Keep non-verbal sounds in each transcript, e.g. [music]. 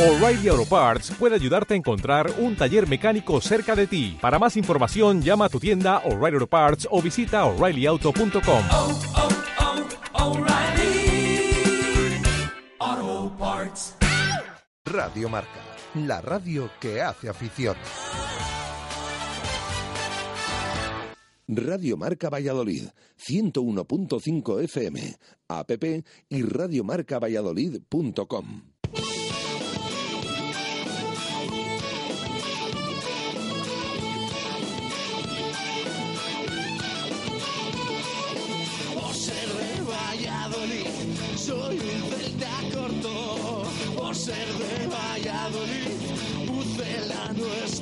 O'Reilly Auto Parts puede ayudarte a encontrar un taller mecánico cerca de ti. Para más información, llama a tu tienda O'Reilly Auto Parts o visita oreillyauto.com. oh, oh, O'Reilly Auto Parts. Radio Marca, la radio que hace afición. Radio Marca Valladolid, 101.5 FM, app y radiomarcavalladolid.com.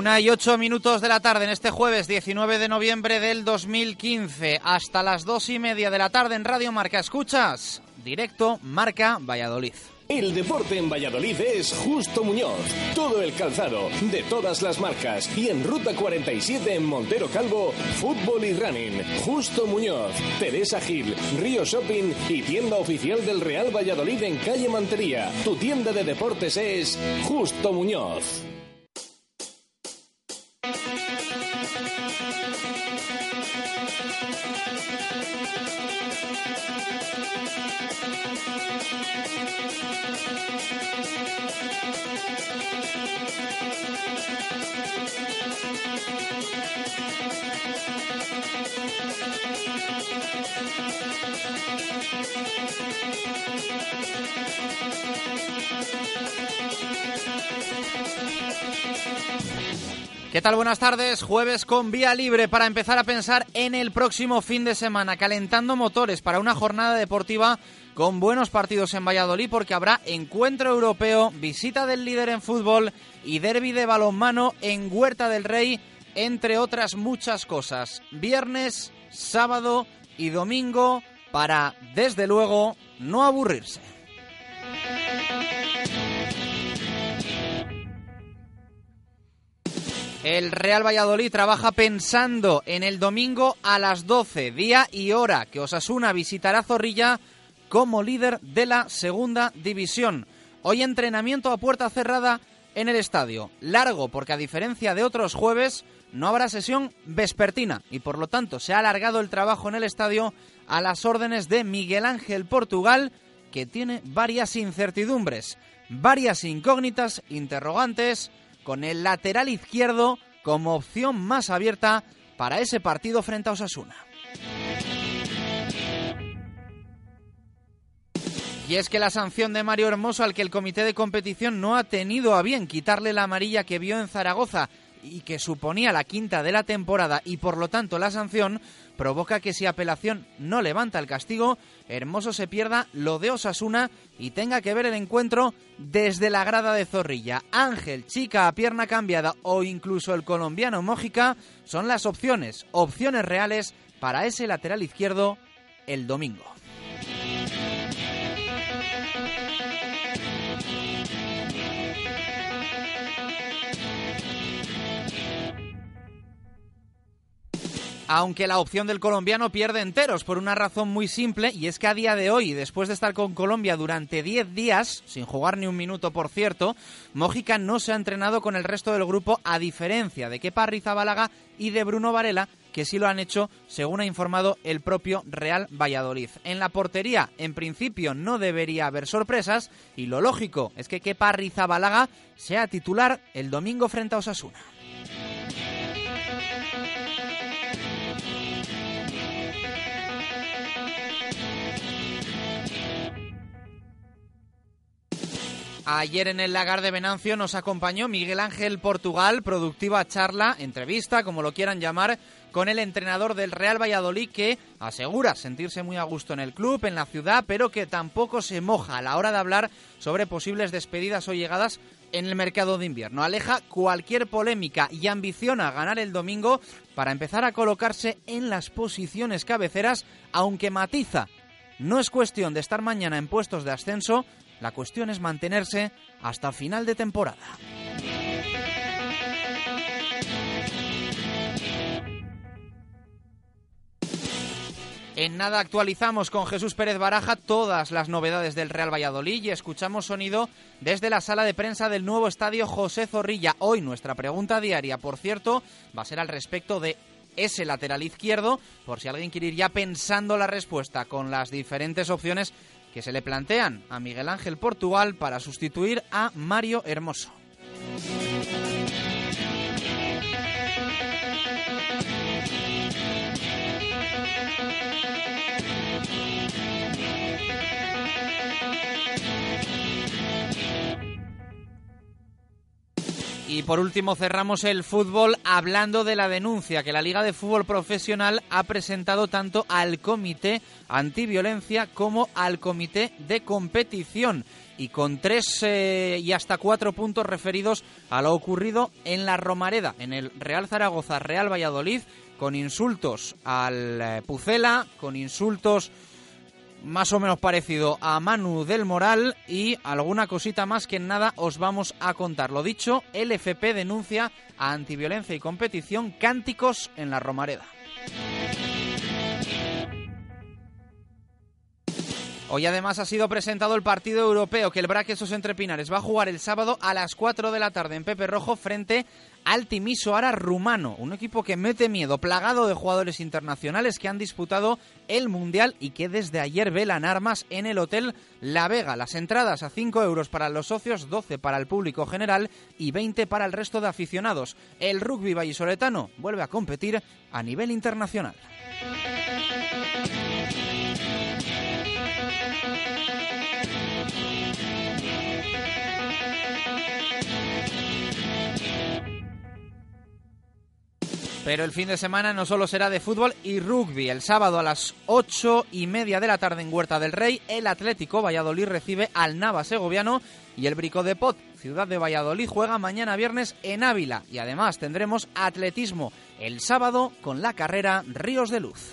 Una y ocho minutos de la tarde en este jueves 19 de noviembre del 2015. Hasta las dos y media de la tarde en Radio Marca. Escuchas directo Marca Valladolid. El deporte en Valladolid es Justo Muñoz. Todo el calzado, de todas las marcas. Y en Ruta 47 en Montero Calvo, fútbol y running. Justo Muñoz, Teresa Gil, Río Shopping y tienda oficial del Real Valladolid en calle Mantería. Tu tienda de deportes es Justo Muñoz. ¿Qué tal? Buenas tardes. Jueves con vía libre para empezar a pensar en el próximo fin de semana, calentando motores para una jornada deportiva con buenos partidos en Valladolid porque habrá encuentro europeo, visita del líder en fútbol y derby de balonmano en Huerta del Rey, entre otras muchas cosas. Viernes, sábado y domingo para, desde luego, no aburrirse. El Real Valladolid trabaja pensando en el domingo a las 12, día y hora que Osasuna visitará Zorrilla como líder de la segunda división. Hoy entrenamiento a puerta cerrada en el estadio. Largo porque a diferencia de otros jueves no habrá sesión vespertina y por lo tanto se ha alargado el trabajo en el estadio a las órdenes de Miguel Ángel Portugal que tiene varias incertidumbres, varias incógnitas, interrogantes con el lateral izquierdo como opción más abierta para ese partido frente a Osasuna. Y es que la sanción de Mario Hermoso al que el comité de competición no ha tenido a bien quitarle la amarilla que vio en Zaragoza y que suponía la quinta de la temporada y por lo tanto la sanción provoca que si apelación no levanta el castigo, Hermoso se pierda lo de Osasuna y tenga que ver el encuentro desde la grada de Zorrilla. Ángel, chica a pierna cambiada o incluso el colombiano Mójica son las opciones, opciones reales para ese lateral izquierdo el domingo. Aunque la opción del colombiano pierde enteros por una razón muy simple y es que a día de hoy, después de estar con Colombia durante 10 días, sin jugar ni un minuto por cierto, Mójica no se ha entrenado con el resto del grupo a diferencia de Kepa Rizabalaga y de Bruno Varela, que sí lo han hecho, según ha informado el propio Real Valladolid. En la portería, en principio, no debería haber sorpresas y lo lógico es que Kepa Rizabalaga sea titular el domingo frente a Osasuna. Ayer en el lagar de Venancio nos acompañó Miguel Ángel Portugal, productiva charla, entrevista, como lo quieran llamar, con el entrenador del Real Valladolid que asegura sentirse muy a gusto en el club, en la ciudad, pero que tampoco se moja a la hora de hablar sobre posibles despedidas o llegadas en el mercado de invierno. Aleja cualquier polémica y ambiciona ganar el domingo para empezar a colocarse en las posiciones cabeceras, aunque matiza. No es cuestión de estar mañana en puestos de ascenso, la cuestión es mantenerse hasta final de temporada. En nada actualizamos con Jesús Pérez Baraja todas las novedades del Real Valladolid y escuchamos sonido desde la sala de prensa del nuevo estadio José Zorrilla. Hoy nuestra pregunta diaria, por cierto, va a ser al respecto de ese lateral izquierdo, por si alguien quiere ir ya pensando la respuesta con las diferentes opciones que se le plantean a Miguel Ángel Portugal para sustituir a Mario Hermoso. Y por último cerramos el fútbol hablando de la denuncia que la Liga de Fútbol Profesional ha presentado tanto al Comité Antiviolencia como al Comité de Competición. Y con tres eh, y hasta cuatro puntos referidos a lo ocurrido en la Romareda, en el Real Zaragoza, Real Valladolid, con insultos al eh, Pucela, con insultos más o menos parecido a Manu del Moral y alguna cosita más que nada os vamos a contar. Lo dicho, el FP denuncia a antiviolencia y competición cánticos en la Romareda. Hoy además ha sido presentado el partido europeo que el Braquesos Entre Pinares va a jugar el sábado a las 4 de la tarde en Pepe Rojo frente al Timisoara rumano, un equipo que mete miedo, plagado de jugadores internacionales que han disputado el Mundial y que desde ayer velan armas en el Hotel La Vega. Las entradas a 5 euros para los socios, 12 para el público general y 20 para el resto de aficionados. El rugby vallisoletano vuelve a competir a nivel internacional. Pero el fin de semana no solo será de fútbol y rugby. El sábado a las ocho y media de la tarde en Huerta del Rey, el Atlético Valladolid recibe al Nava Segoviano y el Brico de Pot, ciudad de Valladolid, juega mañana viernes en Ávila. Y además tendremos atletismo el sábado con la carrera Ríos de Luz.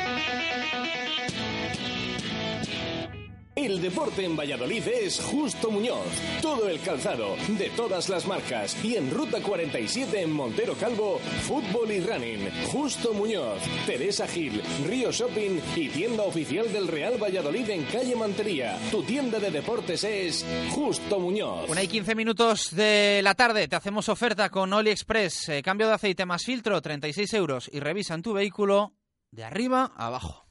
El deporte en Valladolid es Justo Muñoz. Todo el calzado, de todas las marcas. Y en Ruta 47 en Montero Calvo, fútbol y running. Justo Muñoz, Teresa Gil, Río Shopping y tienda oficial del Real Valladolid en calle Mantería. Tu tienda de deportes es Justo Muñoz. Una y 15 minutos de la tarde te hacemos oferta con AliExpress. Eh, cambio de aceite más filtro, 36 euros. Y revisan tu vehículo de arriba a abajo.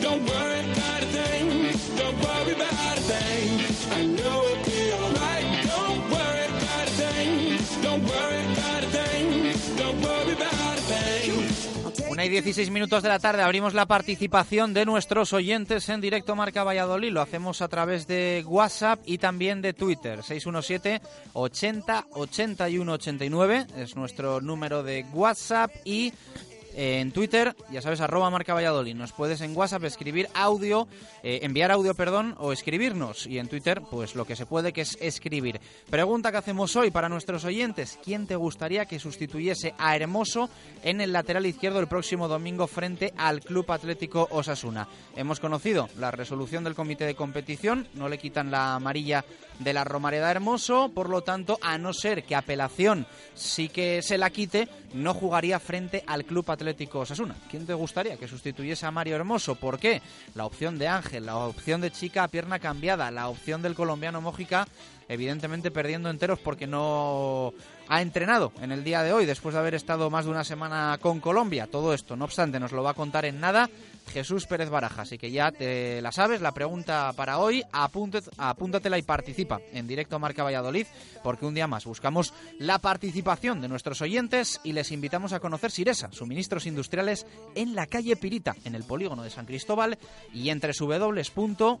Don't worry. Una y 16 minutos de la tarde abrimos la participación de nuestros oyentes en directo Marca Valladolid. Lo hacemos a través de WhatsApp y también de Twitter. 617 80 81 89 es nuestro número de WhatsApp y en Twitter, ya sabes, arroba marca Valladolid. Nos puedes en WhatsApp escribir audio, eh, enviar audio, perdón, o escribirnos. Y en Twitter, pues lo que se puede que es escribir. Pregunta que hacemos hoy para nuestros oyentes. ¿Quién te gustaría que sustituyese a Hermoso en el lateral izquierdo el próximo domingo frente al Club Atlético Osasuna? Hemos conocido la resolución del comité de competición. No le quitan la amarilla de la Romareda Hermoso. Por lo tanto, a no ser que apelación sí que se la quite, no jugaría frente al Club Atlético ¿Quién te gustaría que sustituyese a Mario Hermoso? ¿Por qué? La opción de Ángel, la opción de Chica a pierna cambiada, la opción del colombiano Mójica, evidentemente perdiendo enteros porque no ha entrenado en el día de hoy después de haber estado más de una semana con Colombia. Todo esto, no obstante, nos lo va a contar en nada Jesús Pérez Baraja. Así que ya te la sabes, la pregunta para hoy, apúntate, apúntatela y participa en directo a Marca Valladolid, porque un día más buscamos la participación de nuestros oyentes y les invitamos a conocer Siresa, suministros industriales en la calle Pirita, en el polígono de San Cristóbal y entre www.siresa.es.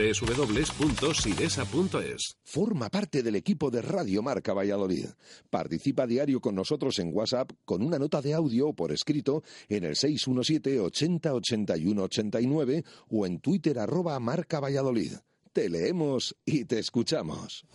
www.siresa.es. Forma parte del equipo de Radio Marca Valladolid. Participa diario con nosotros en WhatsApp con una nota de audio o por escrito en el 617 80 81 89 o en Twitter arroba Marca Valladolid. Te leemos y te escuchamos.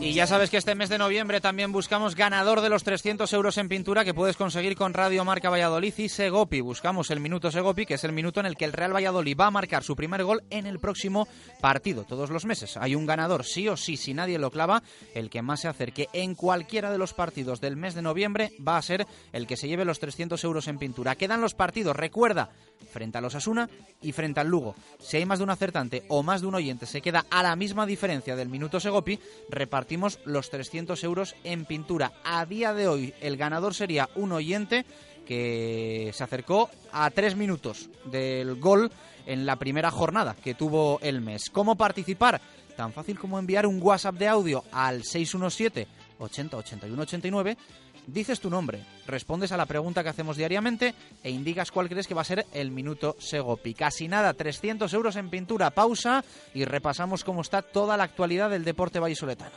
Y ya sabes que este mes de noviembre también buscamos ganador de los 300 euros en pintura que puedes conseguir con Radio Marca Valladolid y Segopi. Buscamos el minuto Segopi, que es el minuto en el que el Real Valladolid va a marcar su primer gol en el próximo partido. Todos los meses hay un ganador, sí o sí, si nadie lo clava, el que más se acerque en cualquiera de los partidos del mes de noviembre va a ser el que se lleve los 300 euros en pintura. Quedan los partidos, recuerda, frente a los Asuna y frente al Lugo. Si hay más de un acertante o más de un oyente se queda a la misma diferencia del minuto Segopi, repartimos los 300 euros en pintura. A día de hoy el ganador sería un oyente que se acercó a tres minutos del gol en la primera jornada que tuvo el mes. ¿Cómo participar? Tan fácil como enviar un WhatsApp de audio al 617 80 81 89 dices tu nombre, respondes a la pregunta que hacemos diariamente e indicas cuál crees que va a ser el minuto Segopi. Casi nada, 300 euros en pintura, pausa y repasamos cómo está toda la actualidad del deporte vallisoletano.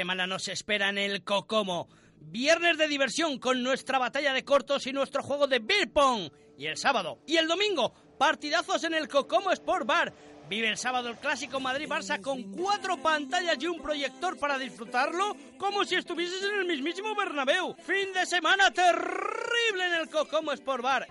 nos espera en el Cocomo. Viernes de diversión con nuestra batalla de cortos y nuestro juego de beer. Y el sábado y el domingo, partidazos en el Cocomo Sport Bar. Vive el sábado el clásico Madrid-Barça con cuatro pantallas y un proyector para disfrutarlo como si estuvieses en el mismísimo Bernabéu. Fin de semana terrible en el Cocomo Sport Bar.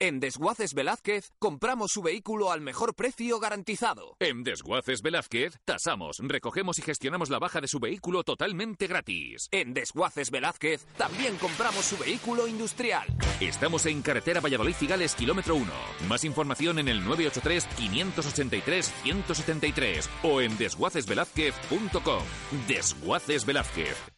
En Desguaces Velázquez compramos su vehículo al mejor precio garantizado. En Desguaces Velázquez tasamos, recogemos y gestionamos la baja de su vehículo totalmente gratis. En Desguaces Velázquez también compramos su vehículo industrial. Estamos en carretera Valladolid Cigales, kilómetro 1. Más información en el 983-583-173 o en desguacesvelázquez.com. Desguaces Velázquez.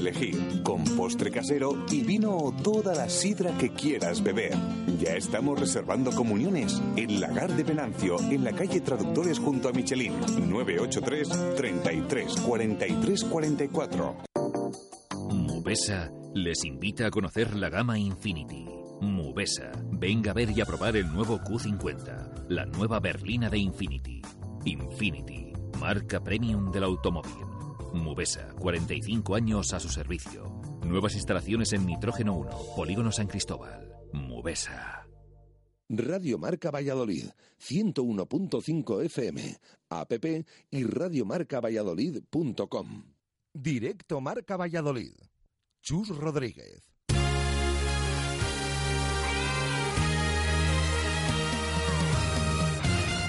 elegir, con postre casero y vino o toda la sidra que quieras beber. Ya estamos reservando comuniones en Lagar de Venancio, en la calle Traductores junto a Michelin, 983 33 43 44. Mubesa les invita a conocer la gama Infinity. Mubesa, venga a ver y a probar el nuevo Q50, la nueva berlina de Infinity. Infinity, marca premium del automóvil. Mubesa, 45 años a su servicio. Nuevas instalaciones en Nitrógeno 1, Polígono San Cristóbal. Mubesa. Radio Marca Valladolid, 101.5 FM, app y radiomarcavalladolid.com. Directo Marca Valladolid. Chus Rodríguez.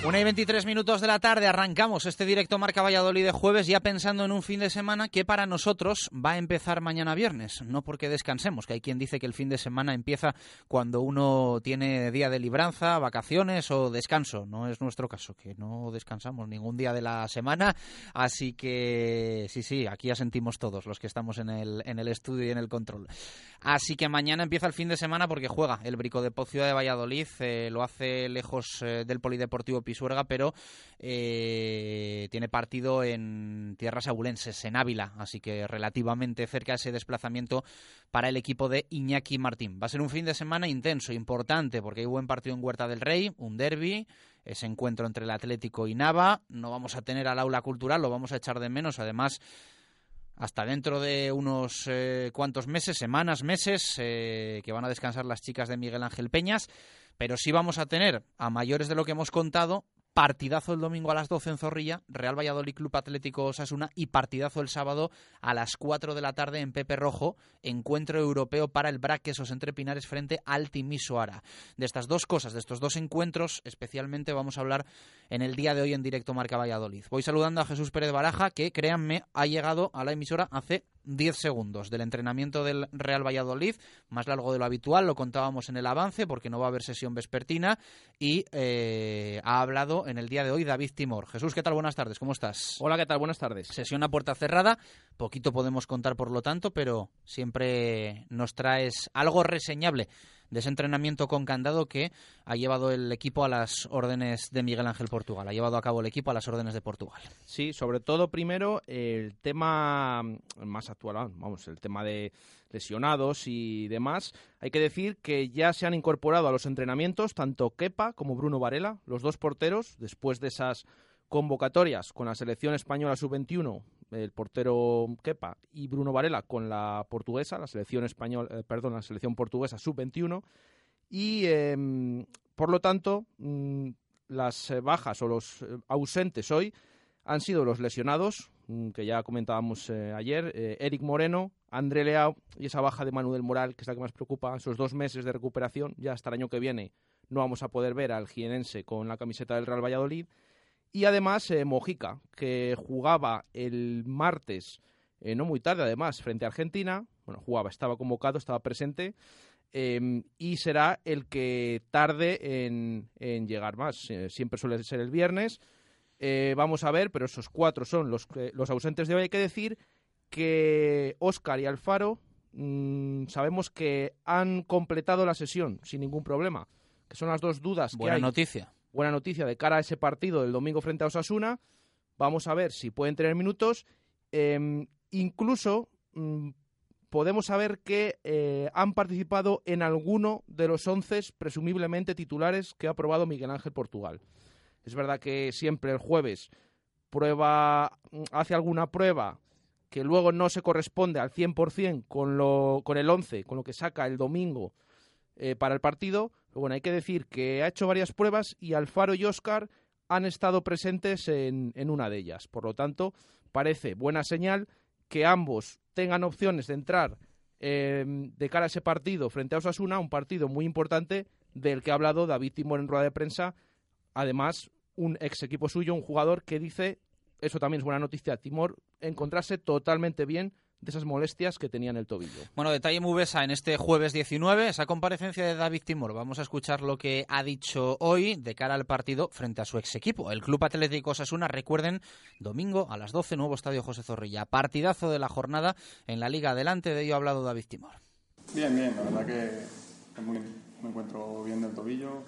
Una y 23 minutos de la tarde arrancamos este directo Marca Valladolid de jueves ya pensando en un fin de semana que para nosotros va a empezar mañana viernes, no porque descansemos, que hay quien dice que el fin de semana empieza cuando uno tiene día de libranza, vacaciones o descanso, no es nuestro caso, que no descansamos ningún día de la semana, así que sí, sí, aquí ya sentimos todos los que estamos en el, estudio y en el control. Así que mañana empieza el fin de semana porque juega el Brico de Ciudad de Valladolid, eh, lo hace lejos eh, del Polideportivo Pisuerga, pero eh, tiene partido en tierras abulenses, en Ávila, así que relativamente cerca ese desplazamiento para el equipo de Iñaki Martín. Va a ser un fin de semana intenso, importante, porque hay buen partido en Huerta del Rey, un derby, ese encuentro entre el Atlético y Nava. No vamos a tener al aula cultural, lo vamos a echar de menos. Además, hasta dentro de unos eh, cuantos meses, semanas, meses, eh, que van a descansar las chicas de Miguel Ángel Peñas, pero sí vamos a tener, a mayores de lo que hemos contado, partidazo el domingo a las 12 en Zorrilla, Real Valladolid Club Atlético Osasuna y partidazo el sábado a las 4 de la tarde en Pepe Rojo, encuentro europeo para el Braquesos entre Pinares frente al Timisoara. De estas dos cosas, de estos dos encuentros, especialmente vamos a hablar en el día de hoy en directo Marca Valladolid. Voy saludando a Jesús Pérez Baraja, que créanme, ha llegado a la emisora hace 10 segundos del entrenamiento del Real Valladolid, más largo de lo habitual, lo contábamos en el avance porque no va a haber sesión vespertina y eh, ha hablado en el día de hoy David Timor. Jesús, ¿qué tal? Buenas tardes, ¿cómo estás? Hola, ¿qué tal? Buenas tardes. Sesión a puerta cerrada, poquito podemos contar por lo tanto, pero siempre nos traes algo reseñable de ese entrenamiento con candado que ha llevado el equipo a las órdenes de Miguel Ángel Portugal, ha llevado a cabo el equipo a las órdenes de Portugal. Sí, sobre todo primero el tema más actual, vamos, el tema de lesionados y demás. Hay que decir que ya se han incorporado a los entrenamientos tanto Kepa como Bruno Varela, los dos porteros, después de esas convocatorias con la selección española sub-21, el portero Kepa y Bruno Varela con la portuguesa, la selección española, eh, perdón, la selección portuguesa sub-21 y em, por lo tanto mm, las eh, bajas o los eh, ausentes hoy han sido los lesionados mm, que ya comentábamos ayer, Eric Moreno, André Leao y esa baja de Manuel Moral, que es la que más preocupa, esos dos meses de recuperación, ya hasta el año que viene no vamos a poder ver al jienense con la camiseta del Real Valladolid y además eh, Mojica, que jugaba el martes, eh, no muy tarde además, frente a Argentina. Bueno, jugaba, estaba convocado, estaba presente. Em, y será el que tarde en, llegar más. Eh, siempre suele ser el viernes. vamos a ver, pero esos cuatro son los, los ausentes de hoy. Hay que decir que Oscar y Alfaro mm, sabemos que han completado la sesión sin ningún problema. Que son las dos dudas Buena que hay. noticia buena noticia de cara a ese partido del domingo frente a Osasuna. Vamos a ver si pueden tener minutos. Em, incluso mm, podemos saber que eh, han participado en alguno de los once presumiblemente titulares que ha aprobado Miguel Ángel Portugal. Es verdad que siempre el jueves prueba, mm, hace alguna prueba que luego no se corresponde al 100% con, lo, con el 11, con lo que saca el domingo eh, para el partido, bueno, hay que decir que ha hecho varias pruebas y Alfaro y Oscar han estado presentes en, una de ellas. Por lo tanto, parece buena señal que ambos tengan opciones de entrar eh, de cara a ese partido frente a Osasuna, un partido muy importante del que ha hablado David Timor en rueda de prensa. Además, un ex equipo suyo, un jugador que dice, eso también es buena noticia, Timor, encontrarse totalmente bien de esas molestias que tenía en el tobillo. Bueno, detalle Mubesa en este jueves 19, esa comparecencia de David Timor. Vamos a escuchar lo que ha dicho hoy de cara al partido frente a su ex equipo, el Club Atlético Sasuna. Recuerden, domingo a las 12, nuevo estadio José Zorrilla. Partidazo de la jornada en la Liga. Adelante de ello ha hablado David Timor. Bien, bien, la verdad que me encuentro bien del tobillo,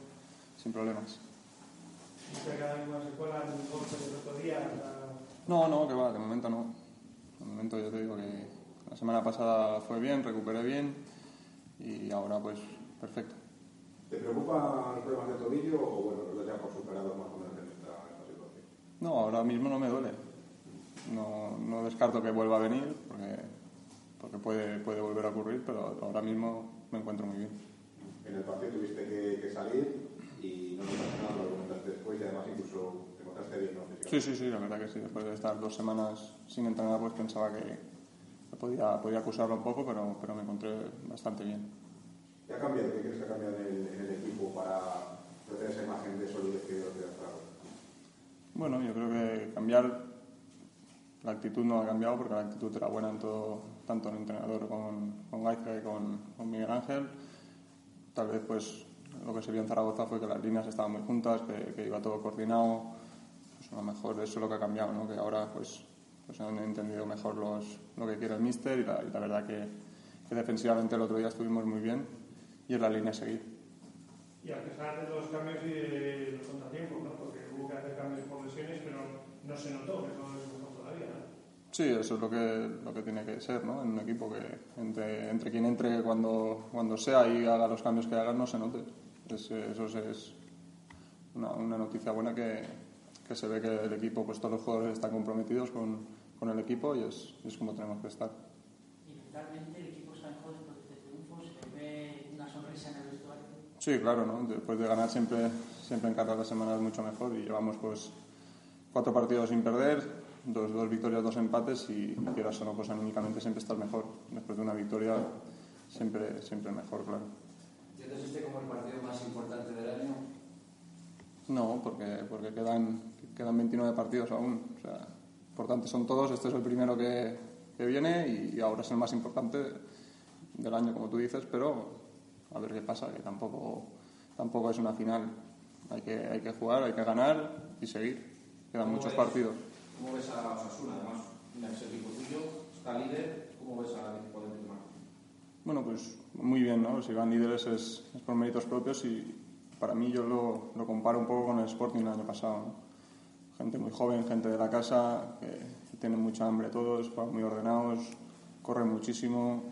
sin problemas. No, no, que va, de momento no. De momento yo te digo que la semana pasada fue bien, recuperé bien y ahora pues perfecto. ¿Te preocupan los problemas de tobillo o bueno, lo ya superado más o menos en esta, situación? No, ahora mismo no me duele. No, no descarto que vuelva a venir porque, porque puede, puede volver a ocurrir, pero ahora mismo me encuentro muy bien. En el partido tuviste que, que salir y no te nada, lo comentaste después y además incluso bien, ¿no? Sí, sí, sí, la verdad que sí. Después de estar dos semanas sin entrenar, pues pensaba que podía, podía acusarlo un poco, pero, pero me encontré bastante bien. ¿Qué ha cambiado? ¿Qué crees que ha cambiado en el, en el equipo para tener esa imagen de solidez que ha Bueno, yo creo que cambiar la actitud no ha cambiado porque la actitud era buena en todo, tanto el entrenador con, con Gaizka y con, con, Miguel Ángel. Tal vez pues lo que se vio en Zaragoza fue que las líneas estaban muy juntas, que, que iba todo coordinado a lo mejor eso es lo que ha cambiado, ¿no? que ahora pues, pues han entendido mejor los, lo que quiere el míster y la, verdad que, defensivamente el otro día estuvimos muy bien y es la línea a seguir. Y a pesar de los cambios y de los contratiempos, ¿no? porque hubo que hacer cambios por lesiones, pero no se notó que todo es mejor todavía. ¿no? Sí, eso es lo que, lo que tiene que ser, ¿no? En un equipo que entre, entre quien entre cuando, cuando sea y haga los cambios que haga no se note. eso es una, una noticia buena que, que se ve que el equipo, pues todos los jugadores están comprometidos con, con el equipo y es, es, como tenemos que estar. ¿Y mentalmente el equipo está mejor después de este triunfo? ¿Se ve una sonrisa en el vestuario? Sí, claro, ¿no? Después de ganar siempre, siempre en cada semana es mucho mejor y llevamos pues cuatro partidos sin perder, dos, dos victorias, dos empates y quieras o no, pues anímicamente siempre estás mejor. Después de una victoria siempre, siempre mejor, claro. ¿Entiendes este como el partido más importante del año? No, porque, porque quedan, quedan 29 partidos aún. O sea, por tanto, son todos. Este es el primero que, que viene y, y ahora es el más importante del año, como tú dices, pero a ver qué pasa, que tampoco, tampoco es una final. Hay que, hay que jugar, hay que ganar y seguir. Quedan ¿Cómo muchos ves? partidos. ¿Cómo ves a Osasuna? Además, un ex equipo tuyo, está líder. ¿Cómo ves al equipo de Marco? Bueno, pues muy bien, ¿no? Si van líderes es, es por méritos propios y para mí yo lo, lo comparo un poco con el Sporting del año pasado. ¿no? Gente muy joven, gente de la casa, que, tienen mucha hambre todos, muy ordenados, corren muchísimo.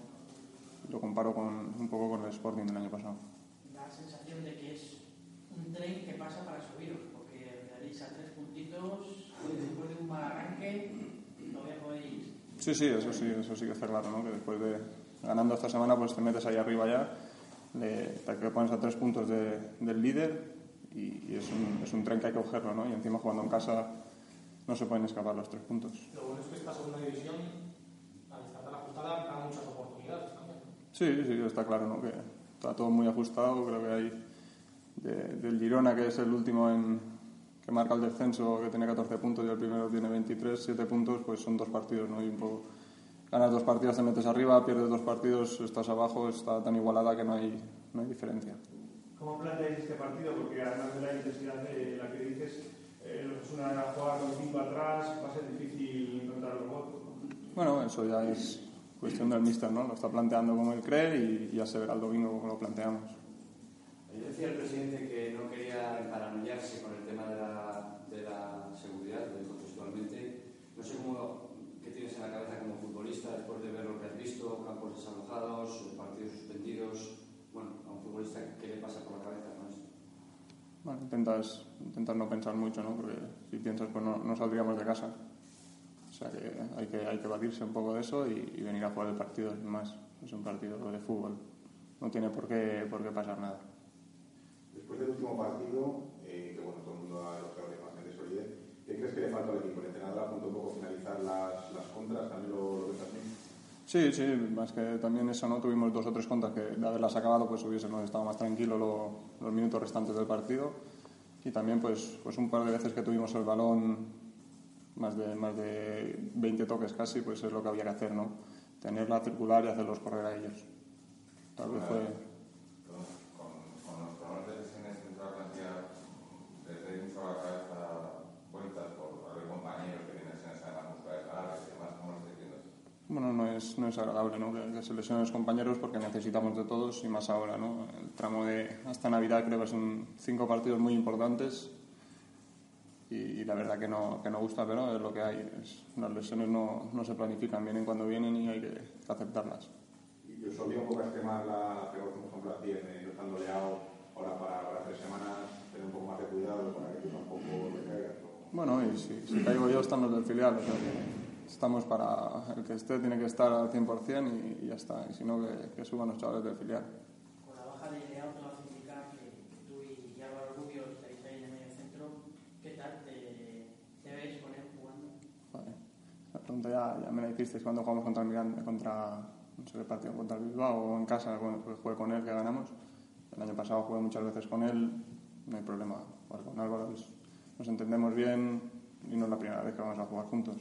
Lo comparo con, un poco con el Sporting del año pasado. Da la sensación de que es un tren que pasa para subiros, porque quedaréis a tres puntitos, después de un mal arranque, todavía podéis... Sí, sí, eso sí, eso sí que está claro, ¿no? Que después de ganando esta semana, pues te metes ahí arriba ya, le, te pones a tres puntos de- del líder y, y es, un, es un tren que hay que cogerlo, ¿no? Y encima jugando en casa no se pueden escapar los tres puntos. Lo bueno es que esta segunda división, al estar tan ajustada, da muchas oportunidades también. Sí, sí, está claro, ¿no? Que está todo muy ajustado, creo que hay de- del Girona, que es el último en, que marca el descenso, que tiene 14 puntos y el primero tiene 23, 7 puntos, pues son dos partidos, ¿no? Y un poco ganas dos partidos, te metes arriba, pierdes dos partidos, estás abajo, está tan igualada que no hay, no hay diferencia. ¿Cómo planteáis este partido? Porque además de la intensidad de la que dices, eh, los una jugar con cinco atrás, va a ser difícil encontrar los. ¿no? Bueno, eso ya es cuestión del míster, ¿no? Lo está planteando como él cree y ya se verá el domingo cómo lo planteamos. Ayer decía el presidente que no quería paranoiarse con el tema de la, de la seguridad, lo dijo textualmente. No sé cómo, qué tienes en la cabeza como futbolista después de ver lo que has visto, campos desalojados, partidos suspendidos. Futbolista, ¿qué le pasa por la cabeza con esto? Bueno, intentas, intentas no pensar mucho, ¿no? Porque si piensas, pues no, no saldríamos de casa. O sea que hay que, hay que evadirse un poco de eso y, y venir a jugar el partido, sin más. Es un partido de fútbol. No tiene por qué, por qué pasar nada. Después del último partido, eh, que bueno, todo el mundo ha elogiado la imagen de solidez, ¿qué crees que le falta al equipo? El entrenador apunta un poco a finalizar las, las contras, también lo, lo así. Sí, sí, más que también eso, ¿no? Tuvimos dos o tres contras que de haberlas acabado, pues hubiésemos estado más tranquilos lo- los minutos restantes del partido. Y también, pues, pues un par de veces que tuvimos el balón, más de, más de 20 toques casi, pues es lo que había que hacer, ¿no? Tenerla circular y hacerlos correr a ellos. Tal vez fue... Con, con, con los problemas de lesiones dentro de la plantilla, les doy mucho a la cabeza vueltas por haber compañeros que tienen lesiones además musculares graves y demás, ¿cómo lo estáis viendo? Bueno, no es, no es agradable ¿no? Que, que se lesionen los compañeros porque necesitamos de todos y más ahora. ¿no? El tramo de hasta Navidad creo que son cinco partidos muy importantes y, y la verdad que no, que no gusta, pero es lo que hay. Es- las lesiones no, no se planifican, vienen cuando vienen y hay que, que aceptarlas. Y os olvida un poco este más la peor, por ejemplo, a ti, eh, no estando ahora para, para tres semanas, tener un poco más de cuidado para que tú tampoco te caigas. ¿no? Bueno, y si, si caigo yo, están los del filial. O sea que estamos para. El que esté tiene que estar al 100% y, y ya está. Y si no, que, que suban los chavales del filial. Con la baja de Leao te va a significar que tú y Álvaro Rubio estáis ahí en el medio centro. ¿Qué tal te, te ves con él jugando? Vale. La pregunta ya, ya me la hicisteis cuando jugamos contra el Miranda, contra, no sé qué partido, contra el Bilbao o en casa, bueno, pues jugué con él, que ganamos. El año pasado jugué muchas veces con él, no hay problema. Jugar con Álvaro nos entendemos bien y no es la primera vez que vamos a jugar juntos.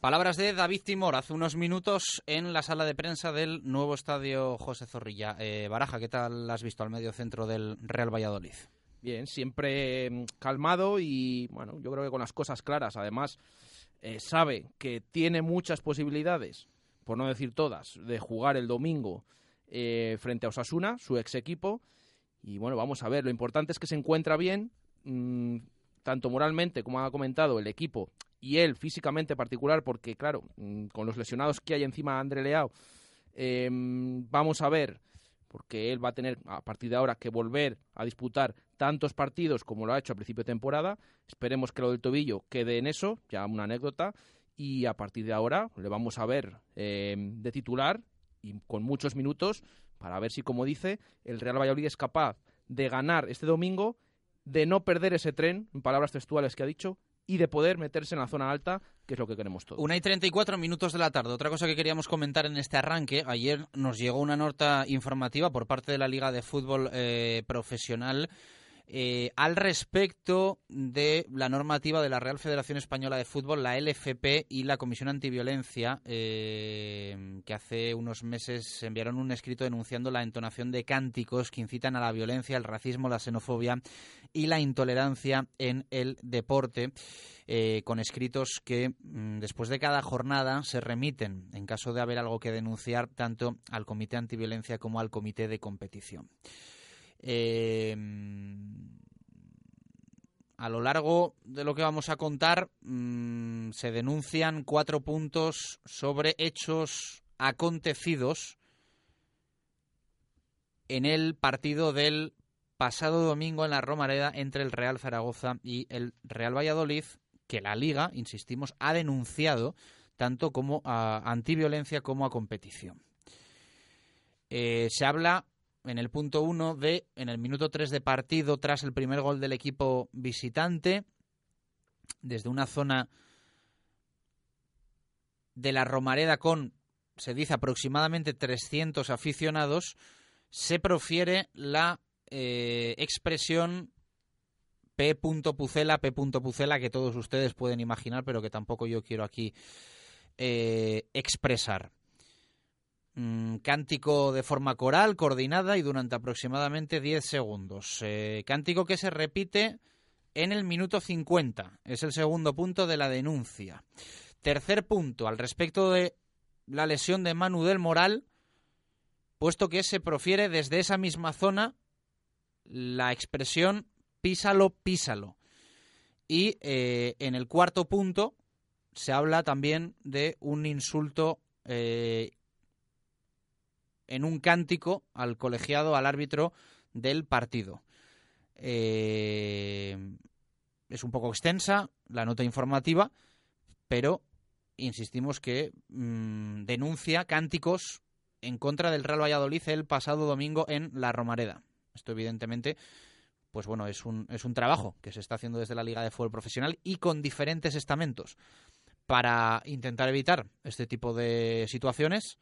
Palabras de David Timor hace unos minutos en la sala de prensa del nuevo estadio José Zorrilla. Eh, Baraja, ¿qué tal has visto al medio centro del Real Valladolid? Bien, siempre mm, calmado y bueno, yo creo que con las cosas claras. Además, eh, sabe que tiene muchas posibilidades, por no decir todas, de jugar el domingo eh, frente a Osasuna, su ex equipo. Y bueno, vamos a ver, lo importante es que se encuentra bien, mm, tanto moralmente, como ha comentado, el equipo y él físicamente particular, porque claro, mm, con los lesionados que hay encima de André Leao, eh, vamos a ver porque él va a tener a partir de ahora que volver a disputar tantos partidos como lo ha hecho a principio de temporada. Esperemos que lo del tobillo quede en eso, ya una anécdota, y a partir de ahora le vamos a ver eh, de titular y con muchos minutos para ver si, como dice, el Real Valladolid es capaz de ganar este domingo, de no perder ese tren, en palabras textuales que ha dicho, y de poder meterse en la zona alta, que es lo que queremos todos. Una y 34 minutos de la tarde. Otra cosa que queríamos comentar en este arranque, ayer nos llegó una nota informativa por parte de la Liga de Fútbol eh, Profesional eh, al respecto de la normativa de la Real Federación Española de Fútbol, la LFP y la Comisión Antiviolencia, eh, que hace unos meses enviaron un escrito denunciando la entonación de cánticos que incitan a la violencia, el racismo, la xenofobia y la intolerancia en el deporte. Eh, con escritos que mm, después de cada jornada se remiten, en caso de haber algo que denunciar, tanto al Comité Antiviolencia como al Comité de Competición. Eh, a lo largo de lo que vamos a contar, mm, se denuncian cuatro puntos sobre hechos acontecidos en el partido del pasado domingo en la Romareda entre el Real Zaragoza y el Real Valladolid, que la Liga, insistimos, ha denunciado tanto como a antiviolencia como a competición. Eh, se habla en el punto 1 de, en el minuto 3 de partido, tras el primer gol del equipo visitante, desde una zona de la Romareda con, se dice, aproximadamente 300 aficionados, se profiere la eh, expresión P. Pucela, P. Pucela, que todos ustedes pueden imaginar, pero que tampoco yo quiero aquí eh, expresar. Mm, cántico de forma coral, coordinada y durante aproximadamente 10 segundos. Eh, cántico que se repite en el minuto 50. Es el segundo punto de la denuncia. Tercer punto, al respecto de la lesión de Manu del Moral, puesto que se profiere desde esa misma zona la expresión písalo, písalo. Y eh, en el cuarto punto se habla también de un insulto eh, en un cántico al colegiado, al árbitro del partido. Eh, es un poco extensa la nota informativa, pero insistimos que mm, denuncia cánticos en contra del Real Valladolid el pasado domingo en La Romareda. Esto evidentemente pues bueno, es un, es un trabajo que se está haciendo desde la Liga de Fútbol Profesional y con diferentes estamentos para intentar evitar este tipo de situaciones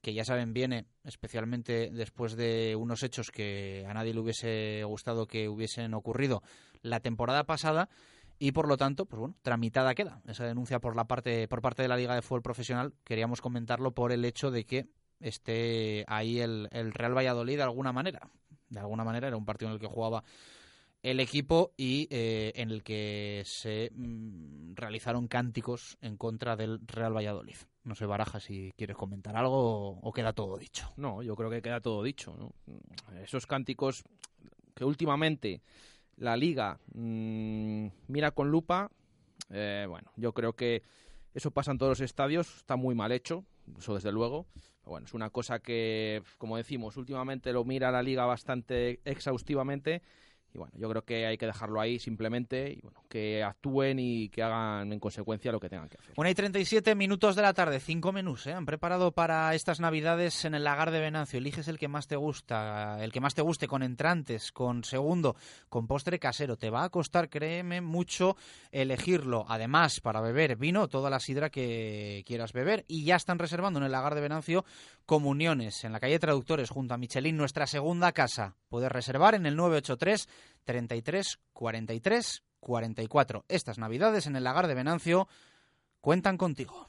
que ya saben viene especialmente después de unos hechos que a nadie le hubiese gustado que hubiesen ocurrido la temporada pasada y por lo tanto, pues bueno, tramitada queda esa denuncia por la parte por parte de la Liga de Fútbol Profesional. Queríamos comentarlo por el hecho de que esté ahí el, el Real Valladolid de alguna manera. De alguna manera era un partido en el que jugaba el equipo y eh, en el que se mm, realizaron cánticos en contra del Real Valladolid. No sé, Baraja, si quieres comentar algo o, queda todo dicho. No, yo creo que queda todo dicho. Esos cánticos que últimamente la liga mm, mira con lupa, eh, bueno, yo creo que eso pasa en todos los estadios, está muy mal hecho, eso desde luego. bueno, es una cosa que, como decimos, últimamente lo mira la liga bastante exhaustivamente y bueno, yo creo que hay que dejarlo ahí simplemente y bueno, que actúen y que hagan en consecuencia lo que tengan que hacer. Bueno, y 37 minutos de la tarde, cinco menús, ¿eh? Han preparado para estas navidades en el lagar de Venancio. Eliges el que más te gusta, el que más te guste, con entrantes, con segundo, con postre casero. Te va a costar, créeme, mucho elegirlo. Además, para beber vino, toda la sidra que quieras beber. Y ya están reservando en el lagar de Venancio comuniones en la calle Traductores junto a Michelin, nuestra segunda casa. Puedes reservar en el 983 33 43 44. Estas navidades en el lagar de Venancio cuentan contigo.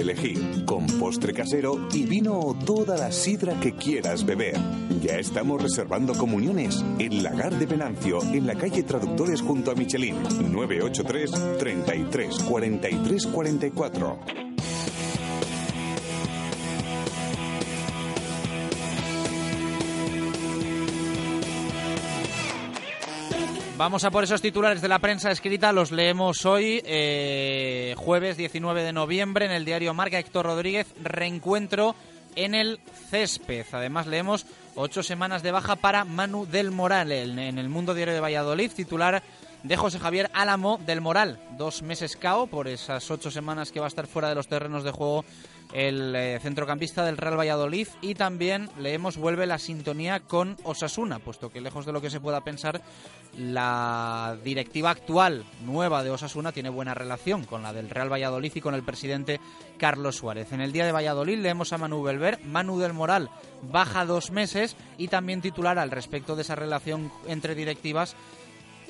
elegir, con postre casero y vino o toda la sidra que quieras beber. Ya estamos reservando comuniones en Lagar de Venancio, en la calle Traductores junto a Michelin, 983 33 43 44. Vamos a por esos titulares de la prensa escrita, los leemos hoy, eh, jueves 19 de noviembre, en el diario Marca Héctor Rodríguez, reencuentro en el césped. Además leemos Ocho semanas de baja para Manu del Moral en el Mundo Diario de Valladolid, titular de José Javier Álamo del Moral. Dos meses cao por esas ocho semanas que va a estar fuera de los terrenos de juego el eh, centrocampista del Real Valladolid y también leemos vuelve la sintonía con Osasuna, puesto que lejos de lo que se pueda pensar, la directiva actual nueva de Osasuna tiene buena relación con la del Real Valladolid y con el presidente Carlos Suárez. En el día de Valladolid leemos a Manu Belver, Manu del Moral baja dos meses y también titular al respecto de esa relación entre directivas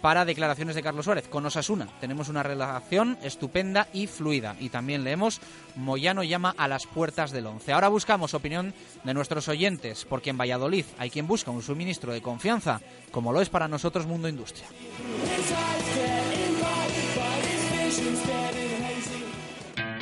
para declaraciones de Carlos Suárez con Osasuna. Tenemos una relación estupenda y fluida. Y también leemos Moyano llama a las puertas del once. Ahora buscamos opinión de nuestros oyentes, porque en Valladolid hay quien busca un suministro de confianza, como lo es para nosotros Mundo Industria.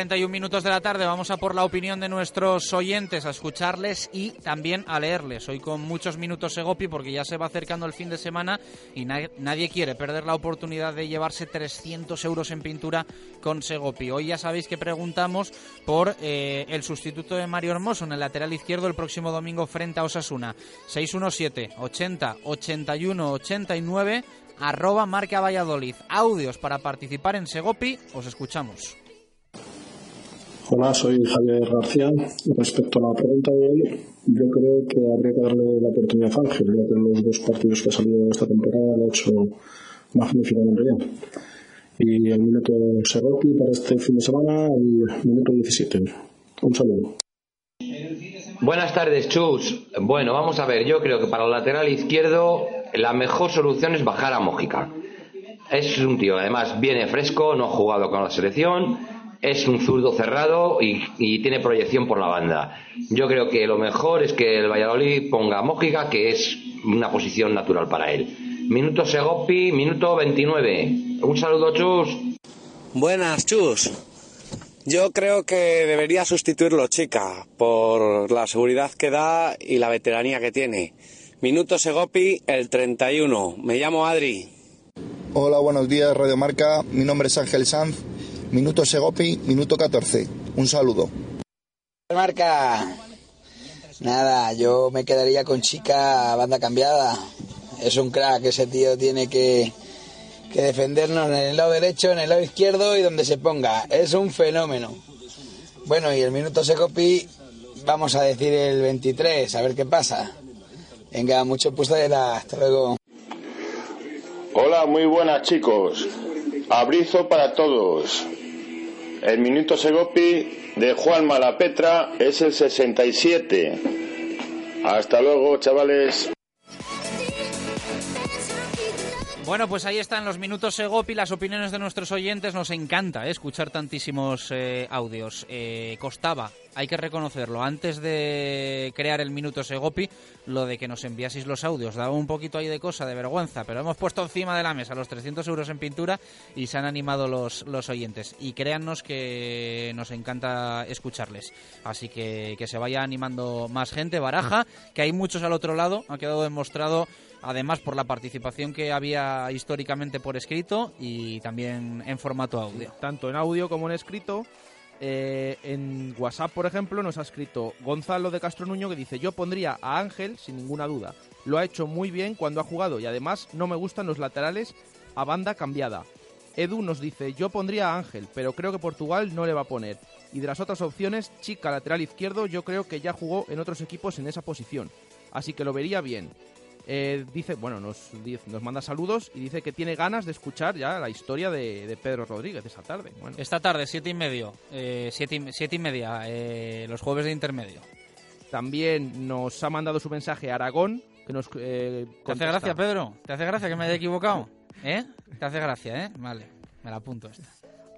41 minutos de la tarde, vamos a por la opinión de nuestros oyentes, a escucharles y también a leerles. Hoy con muchos minutos Segopi porque ya se va acercando el fin de semana y na- nadie quiere perder la oportunidad de llevarse 300 euros en pintura con Segopi. Hoy ya sabéis que preguntamos por eh, el sustituto de Mario Hermoso en el lateral izquierdo el próximo domingo frente a Osasuna. 617 80 81 89 arroba marca Valladolid. Audios para participar en Segopi, os escuchamos. Hola, soy Javier García. Respecto a la pregunta de hoy, yo creo que habría que darle la oportunidad a Ángel, ya que en los dos partidos que ha salido esta temporada lo ha hecho magníficamente bien. Y el minuto Segopi para este fin de semana, el minuto 17. Un saludo. Buenas tardes, Chus. Bueno, vamos a ver, yo creo que para el lateral izquierdo la mejor solución es bajar a Mójica. Es un tío, además, viene fresco, no ha jugado con la selección, es un zurdo cerrado y, y tiene proyección por la banda. Yo creo que lo mejor es que el Valladolid ponga a Mójica, que es una posición natural para él. Minuto Segopi, minuto 29. Un saludo, Chus. Buenas, Chus. Yo creo que debería sustituirlo Chica por la seguridad que da y la veteranía que tiene. Minuto Segopi, el 31. Me llamo Adri. Hola, buenos días, Radio Marca. Mi nombre es Ángel Sanz. Minuto Segopi, minuto 14. Un saludo. Marca. Nada, yo me quedaría con chica banda cambiada. Es un crack, ese tío tiene que, que defendernos en el lado derecho, en el lado izquierdo y donde se ponga. Es un fenómeno. Bueno, y el minuto Secopi, vamos a decir el 23, a ver qué pasa. Venga, mucho puesto de la. Hasta luego. Hola, muy buenas chicos. Abrizo para todos. El minuto Segopi de Juan Malapetra es el 67. Hasta luego, chavales. Bueno, pues ahí están los minutos Segopi, las opiniones de nuestros oyentes. Nos encanta eh, escuchar tantísimos eh, audios. Eh, costaba, hay que reconocerlo, antes de crear el minuto Segopi, lo de que nos enviaseis los audios. Daba un poquito ahí de cosa, de vergüenza, pero hemos puesto encima de la mesa los 300 euros en pintura y se han animado los, los oyentes. Y créannos que nos encanta escucharles. Así que que se vaya animando más gente. Baraja, que hay muchos al otro lado, ha quedado demostrado además por la participación que había históricamente por escrito y también en formato audio. Tanto en audio como en escrito. Eh, en WhatsApp, por ejemplo, nos ha escrito Gonzalo de Castro Nuño que dice: Yo pondría a Ángel sin ninguna duda. Lo ha hecho muy bien cuando ha jugado y además no me gustan los laterales a banda cambiada. Edu nos dice: Yo pondría a Ángel, pero creo que Portugal no le va a poner. Y de las otras opciones, Chica lateral izquierdo, yo creo que ya jugó en otros equipos en esa posición. Así que lo vería bien. Eh, dice, bueno, nos, nos manda saludos y dice que tiene ganas de escuchar ya la historia de, Pedro Rodríguez esta tarde. Bueno. Esta tarde, siete y medio, eh, siete, y, media, eh, los jueves de intermedio. También nos ha mandado su mensaje Aragón, que nos ¿Te hace gracia, Pedro? ¿Te hace gracia que me haya equivocado? [laughs] ¿Eh? ¿Te hace gracia, eh? Vale, me la apunto esta.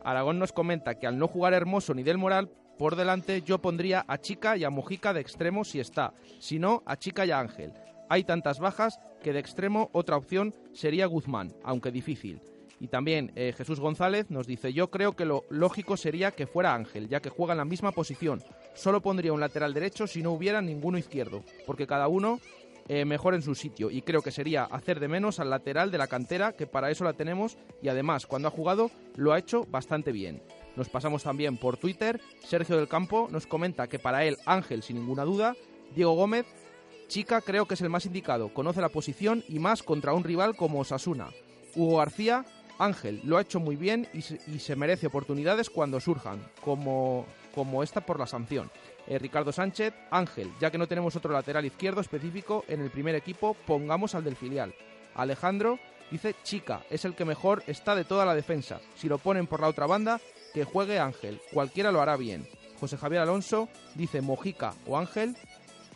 Aragón nos comenta que al no jugar Hermoso ni del Moral, por delante yo pondría a Chica y a Mojica de extremo si está, si no, a Chica y a Ángel. Hay tantas bajas que de extremo otra opción sería Guzmán, aunque difícil. Y también eh, Jesús González nos dice, yo creo que lo lógico sería que fuera Ángel, ya que juega en la misma posición. Solo pondría un lateral derecho si no hubiera ninguno izquierdo, porque cada uno eh, mejor en su sitio. Y creo que sería hacer de menos al lateral de la cantera, que para eso la tenemos, y además, cuando ha jugado, lo ha hecho bastante bien. Nos pasamos también por Twitter. Sergio del Campo nos comenta que para él Ángel sin ninguna duda. Diego Gómez, chica creo que es el más indicado. Conoce la posición y más contra un rival como Osasuna. Hugo García, Ángel lo ha hecho muy bien y se, merece oportunidades cuando surjan, como, como esta por la sanción. Eh, Ricardo Sánchez, Ángel, ya que no tenemos otro lateral izquierdo específico en el primer equipo, pongamos al del filial. Alejandro dice, chica, es el que mejor está de toda la defensa. Si lo ponen por la otra banda, que juegue Ángel, cualquiera lo hará bien. José Javier Alonso dice Mojica o Ángel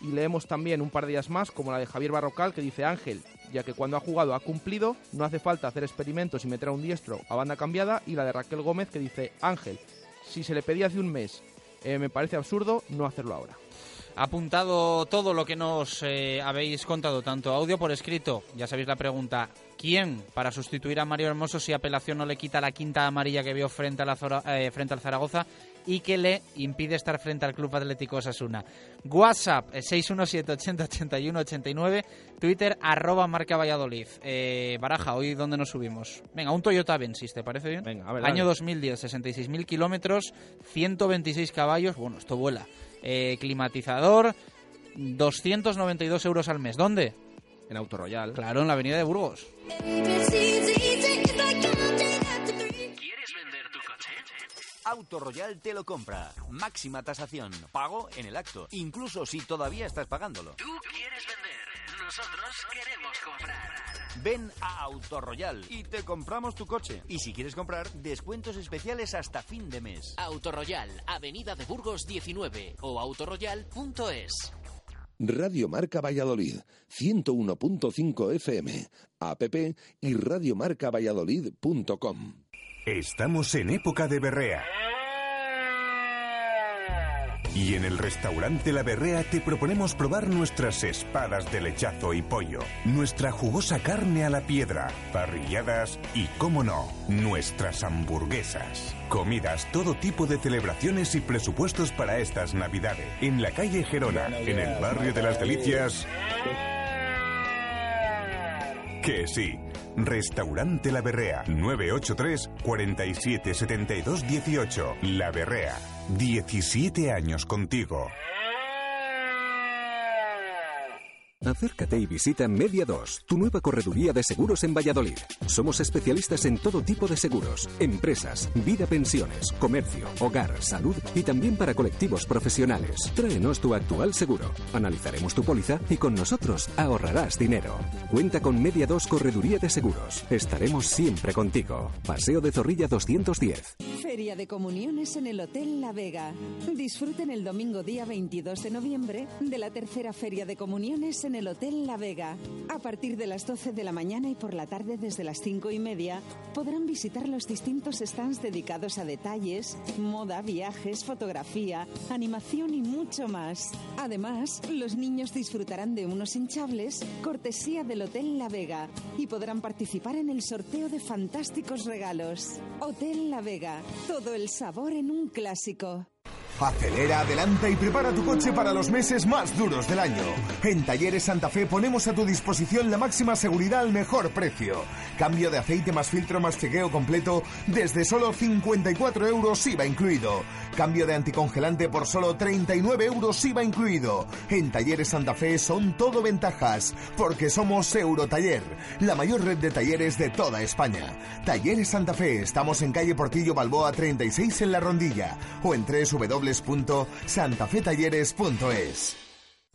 y leemos también un par de días más como la de Javier Barrocal que dice Ángel, ya que cuando ha jugado ha cumplido, no hace falta hacer experimentos y meter a un diestro a banda cambiada y la de Raquel Gómez que dice Ángel, si se le pedía hace un mes, eh, me parece absurdo no hacerlo ahora apuntado todo lo que nos eh, habéis contado, tanto audio por escrito. Ya sabéis la pregunta, ¿quién para sustituir a Mario Hermoso si apelación no le quita la quinta amarilla que vio frente, a la eh, frente al Zaragoza y que le impide estar frente al Club Atlético Osasuna? WhatsApp 617 80 81 89, Twitter arroba marca Valladolid. Eh, Baraja, hoy dónde nos subimos. Venga, un Toyota Avensis, ¿te parece bien? Venga, a ver, Año 2010, 66.000 kilómetros, 126 caballos, bueno, esto vuela. Eh, climatizador, 292 euros al mes. ¿Dónde? En Autoroyal. Claro, en la avenida de Burgos. Autoroyal te lo compra. Máxima tasación. Pago en el acto. Incluso si todavía estás pagándolo. Tú quieres vender. Nosotros queremos comprar. Ven a Autorroyal y te compramos tu coche. Y si quieres comprar, descuentos especiales hasta fin de mes. Autorroyal, Avenida de Burgos 19 o autorroyal.es. Radio Marca Valladolid, 101.5 FM, app y radiomarcavalladolid.com. Estamos en época de berrea. Y en el restaurante La Berrea te proponemos probar nuestras espadas de lechazo y pollo, nuestra jugosa carne a la piedra, parrilladas y, cómo no, nuestras hamburguesas. Comidas, todo tipo de celebraciones y presupuestos para estas Navidades. En la calle Gerona, en el barrio de las Delicias. Que sí. Restaurante La Berrea, 983 47 72 18. La Berrea. 17 años contigo. Acércate y visita Media 2, tu nueva correduría de seguros en Valladolid. Somos especialistas en todo tipo de seguros, empresas, vida pensiones, comercio, hogar, salud y también para colectivos profesionales. Tráenos tu actual seguro, analizaremos tu póliza y con nosotros ahorrarás dinero. Cuenta con Media 2 Correduría de Seguros. Estaremos siempre contigo. Paseo de Zorrilla 210. Feria de Comuniones en el Hotel La Vega. Disfruten el domingo día 22 de noviembre de la tercera Feria de Comuniones en el Hotel La Vega. A partir de las 12 de la mañana y por la tarde desde las 5 y media podrán visitar los distintos stands dedicados a detalles, moda, viajes, fotografía, animación y mucho más. Además, los niños disfrutarán de unos hinchables, cortesía del Hotel La Vega, y podrán participar en el sorteo de fantásticos regalos. Hotel La Vega, todo el sabor en un clásico. Acelera, adelanta y prepara tu coche para los meses más duros del año. En Talleres Santa Fe ponemos a tu disposición la máxima seguridad al mejor precio. Cambio de aceite más filtro más chequeo completo desde solo 54 euros IVA incluido. Cambio de anticongelante por solo 39 euros IVA incluido. En Talleres Santa Fe son todo ventajas, porque somos Eurotaller, la mayor red de talleres de toda España. Talleres Santa Fe, estamos en calle Portillo Balboa 36 en La Rondilla o en www www.santafetalleres.es.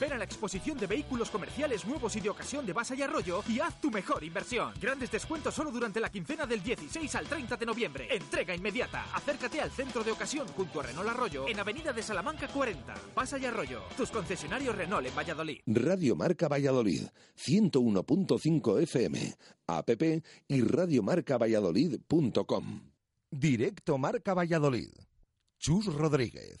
Ven a la exposición de vehículos comerciales nuevos y de ocasión de Basa y Arroyo y haz tu mejor inversión. Grandes descuentos solo durante la quincena del 16 al 30 de noviembre. Entrega inmediata. Acércate al centro de ocasión junto a Renault Arroyo en Avenida de Salamanca 40. Basa y Arroyo, tus concesionarios Renault en Valladolid. Radio Marca Valladolid, 101.5 FM, app y radiomarcavalladolid.com. Directo Marca Valladolid. Chus Rodríguez.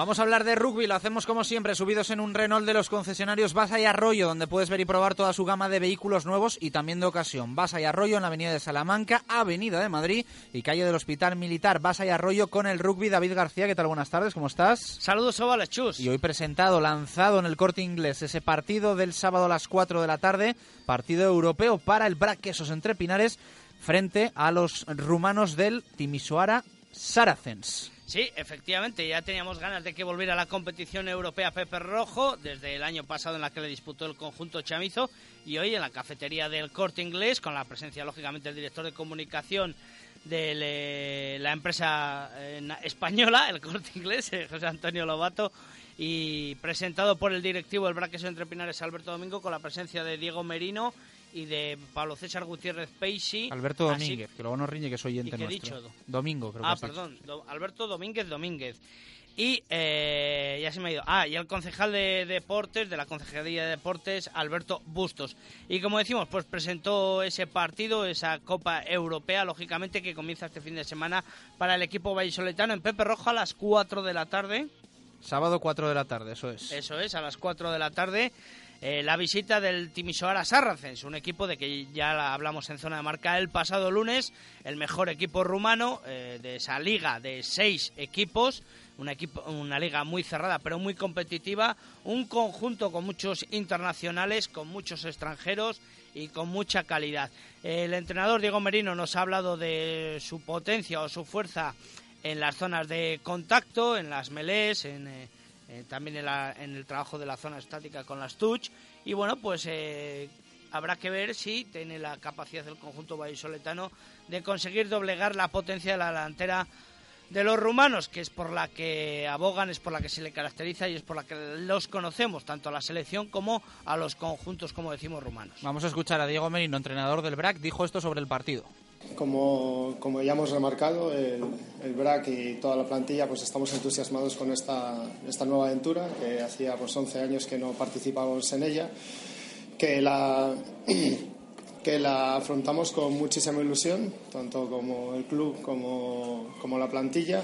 Vamos a hablar de rugby, lo hacemos como siempre, subidos en un Renault de los concesionarios Basa y Arroyo, donde puedes ver y probar toda su gama de vehículos nuevos y también de ocasión. Basa y Arroyo en la Avenida de Salamanca, Avenida de Madrid y calle del Hospital Militar. Basa y Arroyo con el rugby. David García, ¿qué tal? Buenas tardes, ¿cómo estás? Saludos, Ovales, chus. Y hoy presentado, lanzado en el corte inglés, ese partido del sábado a las 4 de la tarde, partido europeo para el Braquesos entre Pinares, frente a los rumanos del Timisoara Saracens. Sí, efectivamente, ya teníamos ganas de que volviera a la competición europea Pepe Rojo, desde el año pasado en la que le disputó el conjunto chamizo, y hoy en la cafetería del Corte Inglés, con la presencia, lógicamente, del director de comunicación de la empresa eh, española, el Corte Inglés, eh, José Antonio Lobato, y presentado por el directivo del Braqueso Entre Pinares, Alberto Domingo, con la presencia de Diego Merino y de Pablo César Gutiérrez Peixi. Alberto Domínguez, que luego nos riñe que soy oyente ¿Y nuestro. He dicho? Domingo, creo ah, que Ah, perdón, Alberto Domínguez Domínguez. Y eh, ya se me ha ido. Ah, y el concejal de deportes, de la Concejalía de Deportes, Alberto Bustos. Y como decimos, pues presentó ese partido, esa Copa Europea, lógicamente, que comienza este fin de semana para el equipo vallisoletano en Pepe Rojo a las 4 de la tarde. Sábado 4 de la tarde, eso es. Eso es, a las 4 de la tarde. Eh, la visita del Timisoara Sarracens, un equipo de que ya hablamos en zona de marca el pasado lunes, el mejor equipo rumano eh, de esa liga de seis equipos, una, equipo, una liga muy cerrada pero muy competitiva, un conjunto con muchos internacionales, con muchos extranjeros y con mucha calidad. El entrenador Diego Merino nos ha hablado de su potencia o su fuerza en las zonas de contacto, en las melés, en... Eh, eh, también en, la, en, el trabajo de la zona estática con las touch y bueno pues eh, habrá que ver si tiene la capacidad del conjunto vallisoletano de conseguir doblegar la potencia de la delantera de los rumanos, que es por la que abogan, es por la que se le caracteriza y es por la que los conocemos, tanto a la selección como a los conjuntos, como decimos, rumanos. Vamos a escuchar a Diego Merino, entrenador del BRAC, dijo esto sobre el partido. Como, ya hemos remarcado, el, el, BRAC y toda la plantilla pues estamos entusiasmados con esta, esta nueva aventura, que hacía pues 11 años que no participábamos en ella, que la, [clears throat] que la afrontamos con muchísima ilusión, tanto como el club como, como la plantilla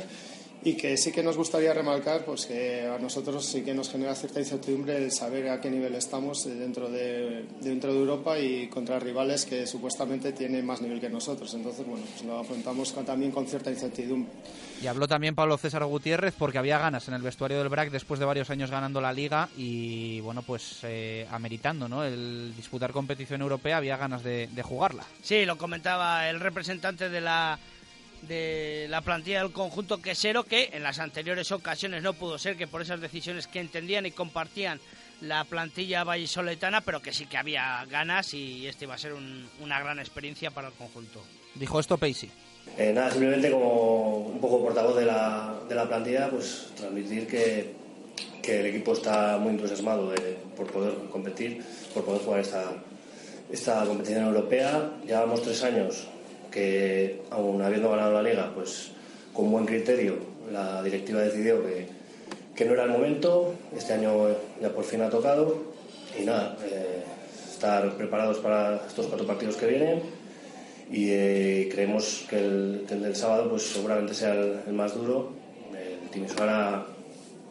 y que sí que nos gustaría remarcar pues que a nosotros sí que nos genera cierta incertidumbre el saber a qué nivel estamos dentro de, dentro de Europa y contra rivales que supuestamente tienen más nivel que nosotros. Entonces, bueno, pues lo afrontamos con, también con cierta incertidumbre. Y habló también Pablo César Gutiérrez porque había ganas en el vestuario del BRAC después de varios años ganando la liga y, bueno, pues eh, ameritando, ¿no? El disputar competición europea, había ganas de, de jugarla. Sí, lo comentaba el representante de la de la plantilla del conjunto quesero que en las anteriores ocasiones no pudo ser que por esas decisiones que entendían y compartían la plantilla vallisoletana pero que sí que había ganas y este iba a ser un, una gran experiencia para el conjunto. Dijo esto Paisy eh, nada simplemente como un poco portavoz de la, de la plantilla pues transmitir que, que el equipo está muy entusiasmado de, por poder competir por poder jugar esta esta competición europea. Llevamos tres años que aún habiendo ganado la liga, pues con buen criterio la directiva decidió que, que no era el momento, este año ya por fin ha tocado. Y nada, eh, estar preparados para estos cuatro partidos que vienen. Y eh, creemos que el, del sábado pues seguramente sea el, más duro. El Timisoara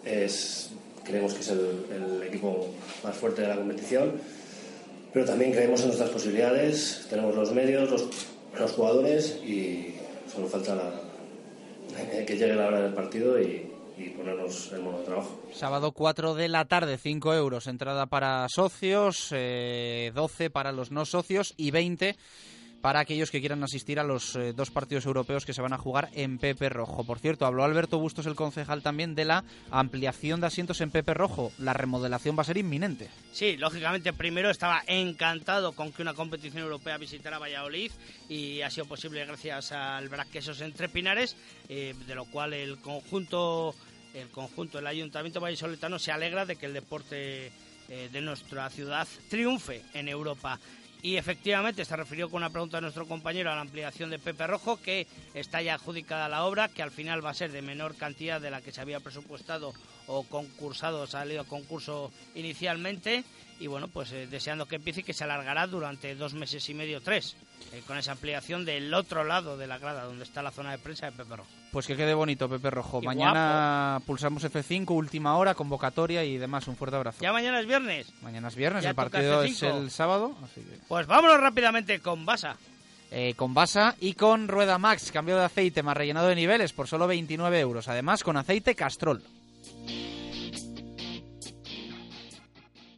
es, creemos que es el, equipo más fuerte de la competición. Pero también creemos en nuestras posibilidades, tenemos los medios, los, los jugadores y solo falta la, que llegue la hora del partido y, y ponernos el modo de trabajo. Sábado 4 de la tarde, 5 euros. Entrada para socios, eh, 12 para los no socios y 20 para aquellos que quieran asistir a los eh, dos partidos europeos que se van a jugar en Pepe Rojo. Por cierto, habló Alberto Bustos, el concejal, también de la ampliación de asientos en Pepe Rojo. La remodelación va a ser inminente. Sí, lógicamente, primero estaba encantado con que una competición europea visitara Valladolid y ha sido posible gracias al Braquesos entre Pinares, eh, de lo cual el conjunto, el conjunto, el Ayuntamiento vallisoletano se alegra de que el deporte eh, de nuestra ciudad triunfe en Europa. Y efectivamente se refirió con una pregunta de nuestro compañero a la ampliación de Pepe Rojo, que está ya adjudicada la obra, que al final va a ser de menor cantidad de la que se había presupuestado o concursado, salido a concurso inicialmente. Y bueno, pues eh, deseando que empiece y que se alargará durante dos meses y medio, tres, eh, con esa ampliación del otro lado de la grada, donde está la zona de prensa de Pepe Rojo. Pues que quede bonito, Pepe Rojo. Y mañana pulsamos F5, última hora, convocatoria y demás. Un fuerte abrazo. Ya mañana es viernes. Mañana es viernes, Ya el partido es F5. el sábado. Así que... Pues vámonos rápidamente con Basa. Eh, con Basa y con Rueda Max, cambio de aceite más rellenado de niveles por solo 29 euros. Además, con aceite Castrol.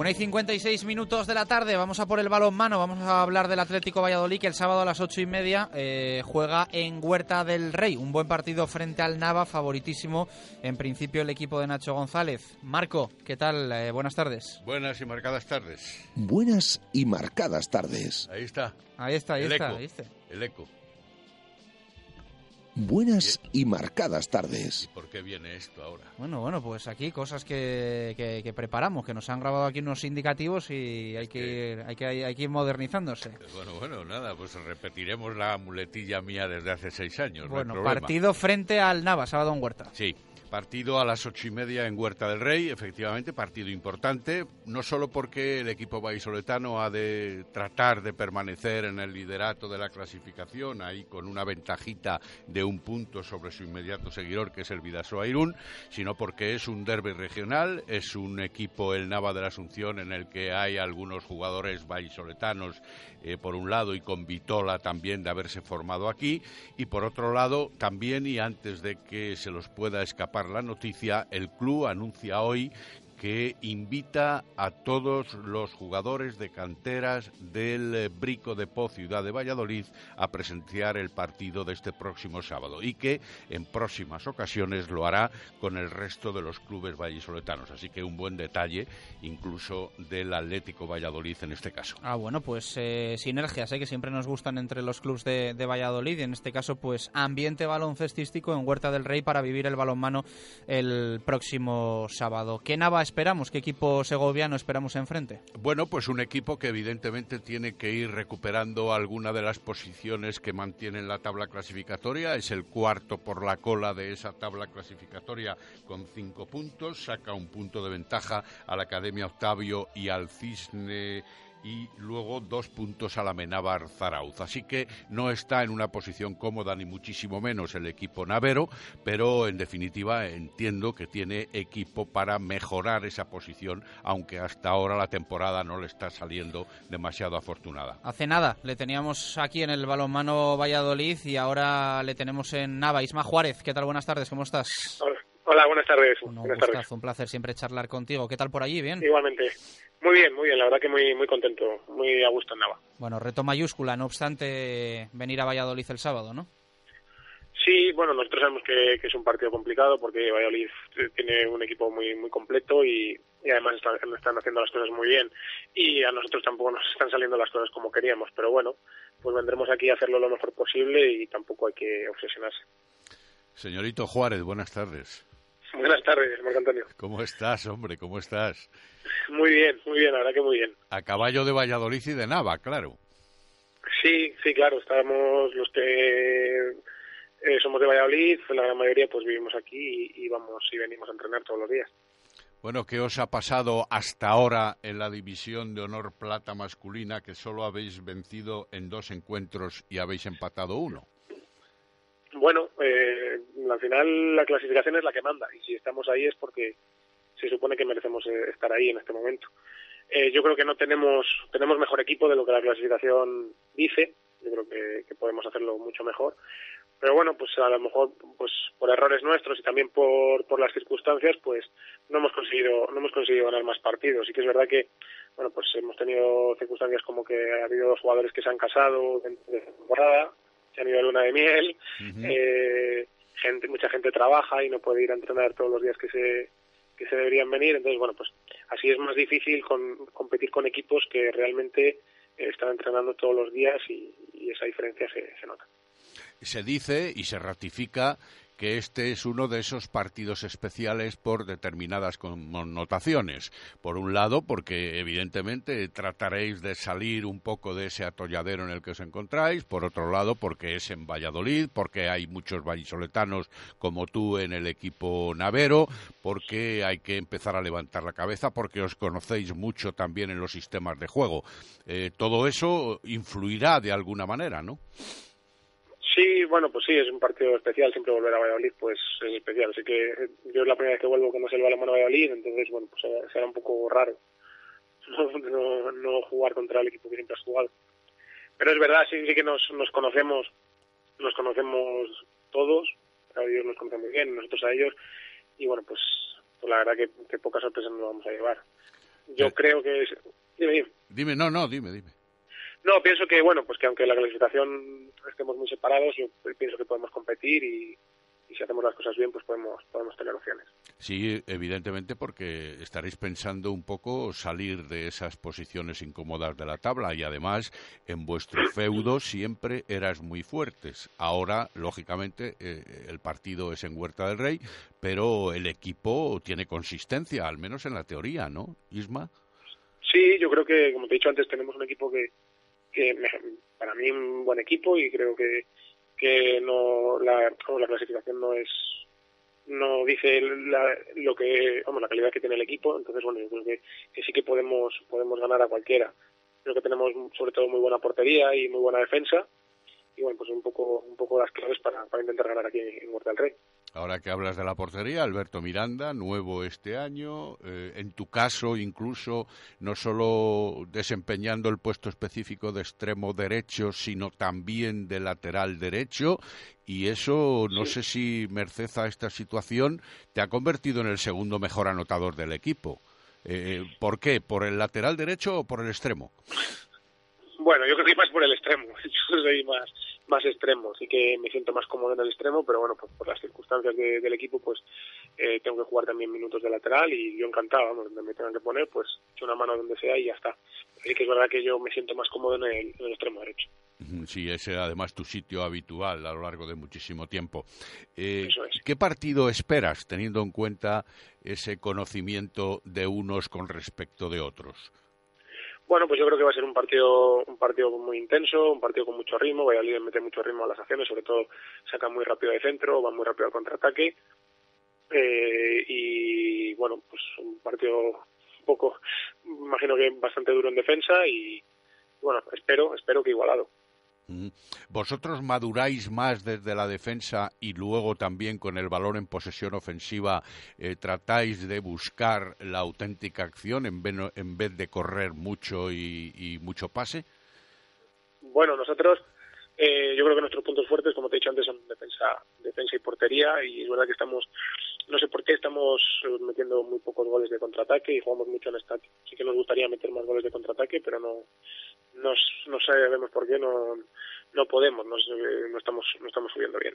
Una y 56 minutos de la tarde, vamos a por el balonmano, vamos a hablar del Atlético Valladolid que el sábado a las ocho y media eh, juega en Huerta del Rey, un buen partido frente al Nava, favoritísimo en principio el equipo de Nacho González. Marco, ¿qué tal? Eh, buenas tardes. Buenas y marcadas tardes. Buenas y marcadas tardes. Ahí está. Ahí está, ahí el está, eco. ahí está. El eco. Buenas y marcadas tardes. ¿Por qué viene esto ahora? Bueno, bueno, pues aquí cosas que, que- que preparamos, que nos han grabado aquí unos indicativos y hay que, ir, hay que, hay que ir modernizándose. Bueno, bueno, nada, pues repetiremos la muletilla mía desde hace seis años. no hay Bueno, partido frente al Nava, sábado en Huerta. Sí, partido a las ocho y media en Huerta del Rey, efectivamente, partido importante, no solo porque el equipo vallisoletano ha de tratar de permanecer en el liderato de la clasificación, ahí con una ventajita de un punto sobre su inmediato seguidor, que es el Vidasoa Irún, sino porque es un derby regional, es un equipo, el Nava de la Asunción, en el que hay algunos jugadores vallisoletanos, eh, por un lado, y con Vitola también de haberse formado aquí, y por otro lado, también, y antes de que se los pueda escapar la noticia, el club anuncia hoy que invita a todos los jugadores de canteras del eh, Brico de Po Ciudad de Valladolid a presenciar el partido de este próximo sábado y que en próximas ocasiones lo hará con el resto de los clubes vallisoletanos. Así que un buen detalle incluso del Atlético Valladolid en este caso. Ah, bueno, pues eh, sinergias, ¿eh? que siempre nos gustan entre los clubes de, Valladolid. Y en este caso, pues ambiente baloncestístico en Huerta del Rey para vivir el balonmano el próximo sábado. ¿Qué Nava esperamos? ¿Qué equipo segoviano esperamos enfrente? Bueno, pues un equipo que evidentemente tiene que ir recuperando alguna de las posiciones que mantiene en la tabla clasificatoria. Es el cuarto por la cola de esa tabla clasificatoria con cinco puntos. Saca un punto de ventaja a la Academia Octavio y al Cisne y luego dos puntos a la Menábar Zarauz. Así que no está en una posición cómoda ni muchísimo menos el equipo navero, pero en definitiva entiendo que tiene equipo para mejorar esa posición, aunque hasta ahora la temporada no le está saliendo demasiado afortunada. Hace nada le teníamos aquí en el balonmano Valladolid y ahora le tenemos en Nava. Isma Juárez, ¿qué tal? Buenas tardes, ¿cómo estás? Hola, buenas tardes. Un buenas tardes. un placer siempre charlar contigo. ¿Qué tal por allí? ¿Bien? Igualmente. Muy bien, muy bien. La verdad que muy muy contento, muy a gusto en Nava. Bueno, reto mayúscula, no obstante venir a Valladolid el sábado, ¿no? Sí, bueno, nosotros sabemos que, que es un partido complicado porque Valladolid tiene un equipo muy muy completo y, y además están, están haciendo las cosas muy bien y a nosotros tampoco nos están saliendo las cosas como queríamos, pero bueno, pues vendremos aquí a hacerlo lo mejor posible y tampoco hay que obsesionarse. Señorito Juárez, buenas tardes. Buenas tardes, Marco Antonio. ¿Cómo estás, hombre? ¿Cómo estás? Muy bien, muy bien, la verdad que muy bien. A caballo de Valladolid y de Nava, claro. Sí, sí, claro, estábamos los que eh, somos de Valladolid, la gran mayoría pues vivimos aquí y, y vamos y venimos a entrenar todos los días. Bueno, ¿qué os ha pasado hasta ahora en la división de honor plata masculina que solo habéis vencido en dos encuentros y habéis empatado uno? Bueno, eh, al final la clasificación es la que manda y si estamos ahí es porque se supone que merecemos eh, estar ahí en este momento. Eh, yo creo que no tenemos tenemos mejor equipo de lo que la clasificación dice. Yo creo que, que podemos hacerlo mucho mejor pero bueno pues a lo mejor pues por errores nuestros y también por, por las circunstancias pues no hemos conseguido no hemos conseguido ganar más partidos y que es verdad que bueno pues hemos tenido circunstancias como que ha habido jugadores que se han casado dentro de temporada se han ido a luna de miel eh, gente mucha gente trabaja y no puede ir a entrenar todos los días que se que se deberían venir. Entonces bueno pues así es más difícil con, competir con equipos que realmente están entrenando todos los días y, y esa diferencia se, se nota. Se dice y se ratifica que este es uno de esos partidos especiales por determinadas connotaciones. Por un lado, porque evidentemente trataréis de salir un poco de ese atolladero en el que os encontráis. Por otro lado, porque es en Valladolid, porque hay muchos vallisoletanos como tú en el equipo navero, porque hay que empezar a levantar la cabeza, porque os conocéis mucho también en los sistemas de juego. Eh, todo eso influirá de alguna manera, ¿no? Sí, bueno, pues sí, es un partido especial, siempre volver a Valladolid pues es especial, así que eh, yo es la primera vez que vuelvo que no es el balón a Valladolid, entonces bueno, pues será un poco raro [laughs] no, no, jugar contra el equipo que siempre has jugado. Pero es verdad, sí, sí que nos, nos conocemos, nos conocemos todos, a ellos nos conocen muy bien, nosotros a ellos, y bueno, pues, pues la verdad que, que pocas sorpresas nos vamos a llevar. Yo Eh. creo que... Es... Dime, dime. Dime, no, no, dime, dime. No, pienso que, bueno, pues que aunque la clasificación estemos muy separados, yo pienso que podemos competir y, y si hacemos las cosas bien, pues podemos, podemos tener opciones. Sí, evidentemente porque estaréis pensando un poco salir de esas posiciones incómodas de la tabla y además en vuestro [laughs] feudo siempre eras muy fuertes. Ahora, lógicamente, eh, el partido es en Huerta del Rey, pero el equipo tiene consistencia, al menos en la teoría, ¿no, Isma? Sí, yo creo que, como te he dicho antes, tenemos un equipo que, que me- para mí un buen equipo y creo que, que no la, la clasificación no es no dice la, lo que vamos la calidad que tiene el equipo entonces bueno yo creo que, que sí que podemos podemos ganar a cualquiera. Creo que tenemos sobre todo muy buena portería y muy buena defensa y bueno pues un poco un poco las claves para, para intentar ganar aquí en del Rey Ahora que hablas de la portería, Alberto Miranda, nuevo este año, eh, en tu caso incluso no solo desempeñando el puesto específico de extremo derecho, sino también de lateral derecho, y eso no sé si merced a esta situación te ha convertido en el segundo mejor anotador del equipo. Eh, ¿Por qué? ¿Por el lateral derecho o por el extremo? Bueno, yo creo que más por el extremo. [laughs] Yo soy más más extremo, sí que me siento más cómodo en el extremo, pero bueno, pues por las circunstancias de- del equipo, pues eh, tengo que jugar también minutos de lateral y yo encantado, vamos, donde me tengan que poner, pues echo una mano donde sea y ya está. Así que es verdad que yo me siento más cómodo en el, en el extremo derecho. Sí, ese era además tu sitio habitual a lo largo de muchísimo tiempo. Eh, Eso es. ¿Qué partido esperas, teniendo en cuenta ese conocimiento de unos con respecto de otros? Bueno, pues yo creo que va a ser un partido un partido muy intenso, un partido con mucho ritmo. Valladolid mete mucho ritmo a las acciones, sobre todo saca muy rápido de centro, va muy rápido al contraataque. Eh, y bueno, pues un partido un poco, imagino que bastante duro en defensa y bueno, espero, espero que igualado. ¿Vosotros maduráis más desde la defensa y luego también con el valor en posesión ofensiva eh, tratáis de buscar la auténtica acción en vez, en vez de correr mucho y, y mucho pase? Bueno, nosotros, eh, yo creo que nuestros puntos fuertes, como te he dicho antes, son defensa, defensa y portería. Y es verdad que estamos, no sé por qué, estamos eh, metiendo muy pocos goles de contraataque y jugamos mucho en estadio. Sí que nos gustaría meter más goles de contraataque, pero no, no, no sabemos por qué, no, no podemos, no, no estamos, no estamos subiendo bien.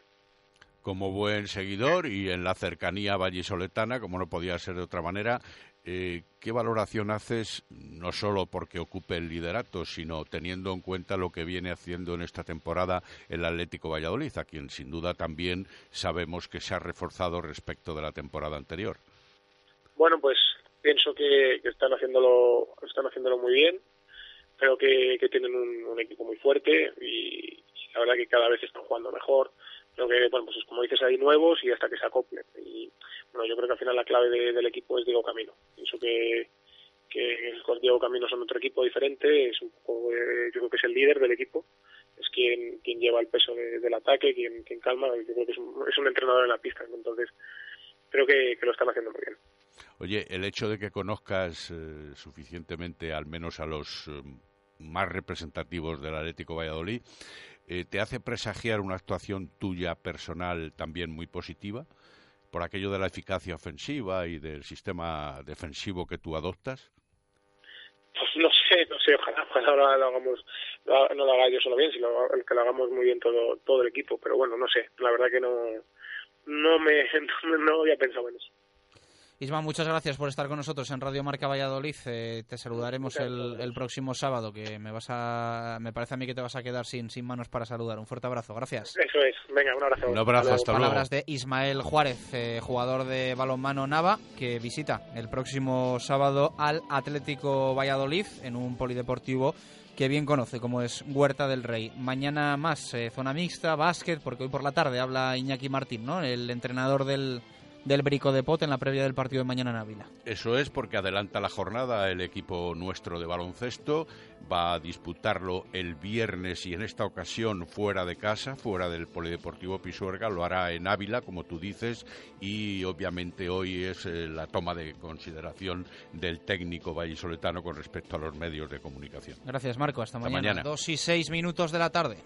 como buen seguidor y en la cercanía vallisoletana, como no podía ser de otra manera, eh, ¿qué valoración haces, no solo porque ocupe el liderato, sino teniendo en cuenta lo que viene haciendo en esta temporada el Atlético Valladolid, a quien sin duda también sabemos que se ha reforzado respecto de la temporada anterior? Bueno, pues pienso que, están haciéndolo están haciéndolo muy bien. Creo que, tienen un, equipo muy fuerte y, la verdad que cada vez están jugando mejor. Creo que, bueno, pues como dices, hay nuevos y hasta que se acoplen. Y bueno, yo creo que al final la clave del equipo es Diego Camino. Pienso que, que con Diego Camino son otro equipo diferente, es un poco, eh, yo creo que es el líder del equipo, es quien, quien lleva el peso del ataque, quien, quien calma, yo creo que es un, es un entrenador en la pista, entonces creo que, lo están haciendo muy bien. Oye, el hecho de que conozcas eh, suficientemente, al menos a los eh, más representativos del Atlético Valladolid, ¿te hace presagiar una actuación tuya personal también muy positiva? por aquello de la eficacia ofensiva y del sistema defensivo que tú adoptas? Pues no sé, no sé, ojalá, ojalá lo hagamos, no lo haga yo solo bien, sino que lo hagamos muy bien todo, todo el equipo, pero bueno, no sé, la verdad que no, no me, [laughs] no había pensado en eso. Isma, muchas gracias por estar con nosotros en Radio Marca Valladolid. Eh, te saludaremos el, próximo sábado, que me vas a, me parece a mí que te vas a quedar sin, sin manos para saludar. Un fuerte abrazo, gracias. Eso es, venga, un abrazo. Un abrazo, hasta luego. Palabras de Ismael Juárez, eh, jugador de balonmano Nava, que visita el próximo sábado al Atlético Valladolid en un polideportivo que bien conoce, como es Huerta del Rey. Mañana más, eh, zona mixta, básquet, porque hoy por la tarde habla Iñaki Martín, ¿no? El entrenador del del Brico de Pot en la previa del partido de mañana en Ávila. Eso es porque adelanta la jornada el equipo nuestro de baloncesto, va a disputarlo el viernes y en esta ocasión fuera de casa, fuera del Polideportivo Pisuerga, lo hará en Ávila, como tú dices, y obviamente hoy es eh, la toma de consideración del técnico vallisoletano con respecto a los medios de comunicación. Gracias, Marco. Hasta, mañana. mañana. Dos y seis minutos de la tarde.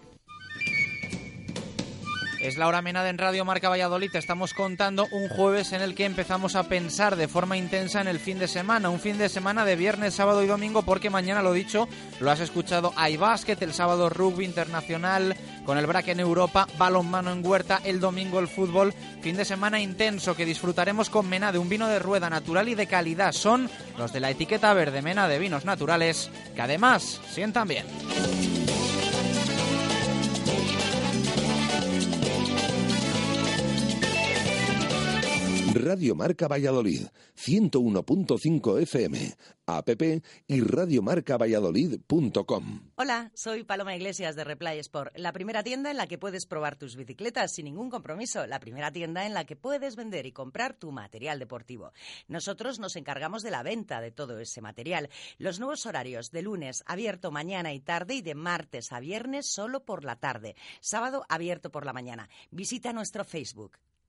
Es la hora menada en Radio Marca Valladolid. estamos contando un jueves en el que empezamos a pensar de forma intensa en el fin de semana. Un fin de semana de viernes, sábado y domingo, porque mañana lo dicho, lo has escuchado, hay básquet, el sábado rugby internacional, con el braque en Europa, balonmano en Huerta, el domingo el fútbol. Fin de semana intenso que disfrutaremos con Mena de un vino de rueda natural y de calidad. Son los de la etiqueta verde Mena de vinos naturales, que además sientan bien. Radio Marca Valladolid, 101.5 FM, app y radiomarcavalladolid.com. Hola, soy Paloma Iglesias de Replay Sport, la primera tienda en la que puedes probar tus bicicletas sin ningún compromiso, la primera tienda en la que puedes vender y comprar tu material deportivo. Nosotros nos encargamos de la venta de todo ese material. Los nuevos horarios de lunes abierto mañana y tarde y de martes a viernes solo por la tarde. Sábado abierto por la mañana. Visita nuestro Facebook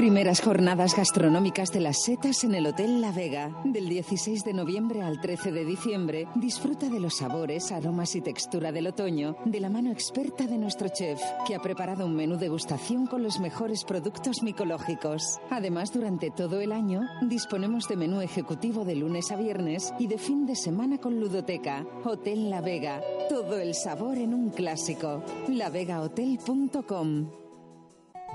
Primeras jornadas gastronómicas de las setas en el Hotel La Vega. Del 16 de noviembre al 13 de diciembre, disfruta de los sabores, aromas y textura del otoño de la mano experta de nuestro chef, que ha preparado un menú degustación con los mejores productos micológicos. Además, durante todo el año, disponemos de menú ejecutivo de lunes a viernes y de fin de semana con ludoteca. Hotel La Vega. Todo el sabor en un clásico. lavegahotel.com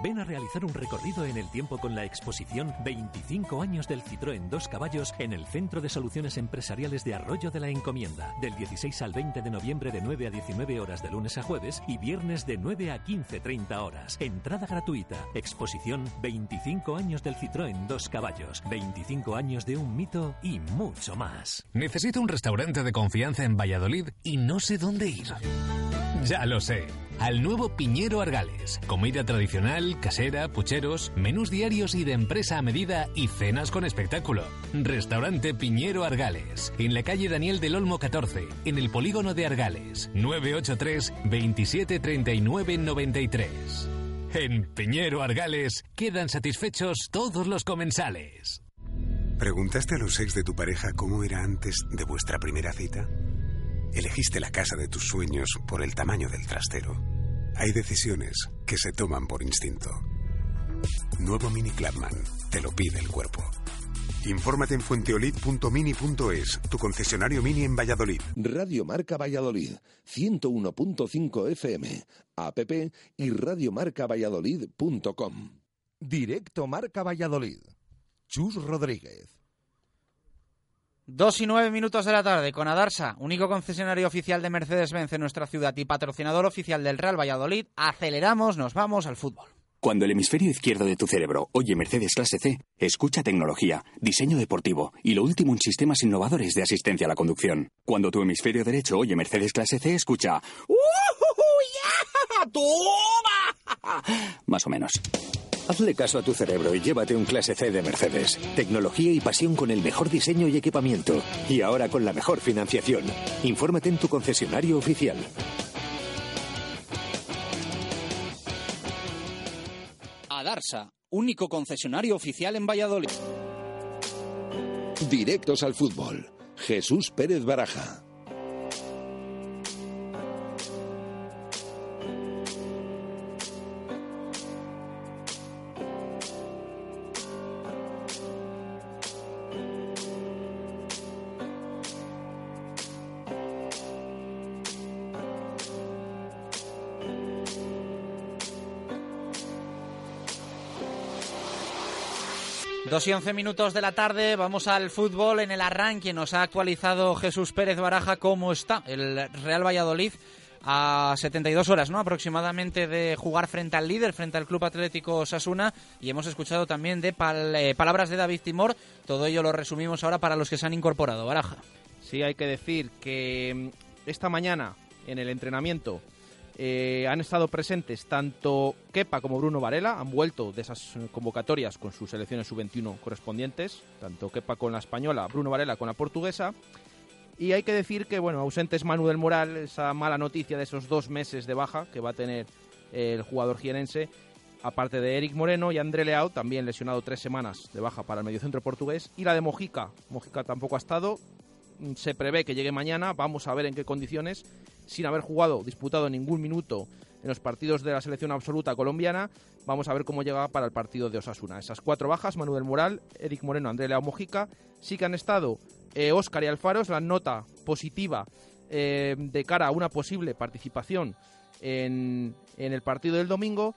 Ven a realizar un recorrido en el tiempo con la exposición 25 años del Citroën Dos Caballos en el Centro de Soluciones Empresariales de Arroyo de la Encomienda, del 16 al 20 de noviembre de 9 a 19 horas de lunes a jueves y viernes de 9 a 15.30 horas. Entrada gratuita. Exposición 25 años del Citroën Dos Caballos, 25 años de un mito y mucho más. Necesito un restaurante de confianza en Valladolid y no sé dónde ir. Ya lo sé al nuevo Piñero Argales. Comida tradicional, casera, pucheros, menús diarios y de empresa a medida y cenas con espectáculo. Restaurante Piñero Argales, en la calle Daniel del Olmo 14, en el polígono de Argales, 983 27 93. En Piñero Argales quedan satisfechos todos los comensales. ¿Preguntaste a los ex de tu pareja cómo era antes de vuestra primera cita? Elegiste la casa de tus sueños por el tamaño del trastero. Hay decisiones que se toman por instinto. Nuevo Mini Clubman. Te lo pide el cuerpo. Infórmate en fuenteolid.mini.es, tu concesionario Mini en Valladolid. Radio Marca Valladolid, 101.5 FM, app y radiomarcavalladolid.com. Directo Marca Valladolid. Chus Rodríguez. Dos y nueve minutos de la tarde con Adarsa, único concesionario oficial de Mercedes-Benz en nuestra ciudad y patrocinador oficial del Real Valladolid. Aceleramos, nos vamos al fútbol. Cuando el hemisferio izquierdo de tu cerebro oye Mercedes Clase C, escucha tecnología, diseño deportivo y lo último en sistemas innovadores de asistencia a la conducción. Cuando tu hemisferio derecho oye Mercedes Clase C, escucha ¡Toma! [laughs] Más o menos. Hazle caso a tu cerebro y llévate un Clase C de Mercedes. Tecnología y pasión con el mejor diseño y equipamiento. Y ahora con la mejor financiación. Infórmate en tu concesionario oficial. Adarsa, único concesionario oficial en Valladolid. Directos al fútbol. Jesús Pérez Baraja. 2 y 11 minutos de la tarde, vamos al fútbol en el arranque. Nos ha actualizado Jesús Pérez Baraja cómo está el Real Valladolid a 72 horas ¿no? aproximadamente de jugar frente al líder, frente al Club Atlético Sasuna. Y hemos escuchado también de eh, palabras de David Timor. Todo ello lo resumimos ahora para los que se han incorporado. Baraja. Sí, hay que decir que mm, esta mañana en el entrenamiento eh, han estado presentes tanto Kepa como Bruno Varela, han vuelto de esas convocatorias con sus selecciones sub-21 correspondientes, tanto Kepa con la española, Bruno Varela con la portuguesa. Y hay que decir que, bueno, ausentes Manu del Moral, esa mala noticia de esos dos meses de baja que va a tener el jugador jienense, aparte de Eric Moreno y André Leao, también lesionado tres semanas de baja para el mediocentro portugués, y la de Mojica. Mojica tampoco ha estado, se prevé que llegue mañana, vamos a ver en qué condiciones, sin haber jugado, disputado ningún minuto en los partidos de la selección absoluta colombiana. Vamos a ver cómo llega para el partido de Osasuna. Esas cuatro bajas, Manuel Moral, Eric Moreno, André Leao Mojica, sí que han estado Oscar eh, y Alfaro, es la nota positiva eh, de cara a una posible participación en el partido del domingo.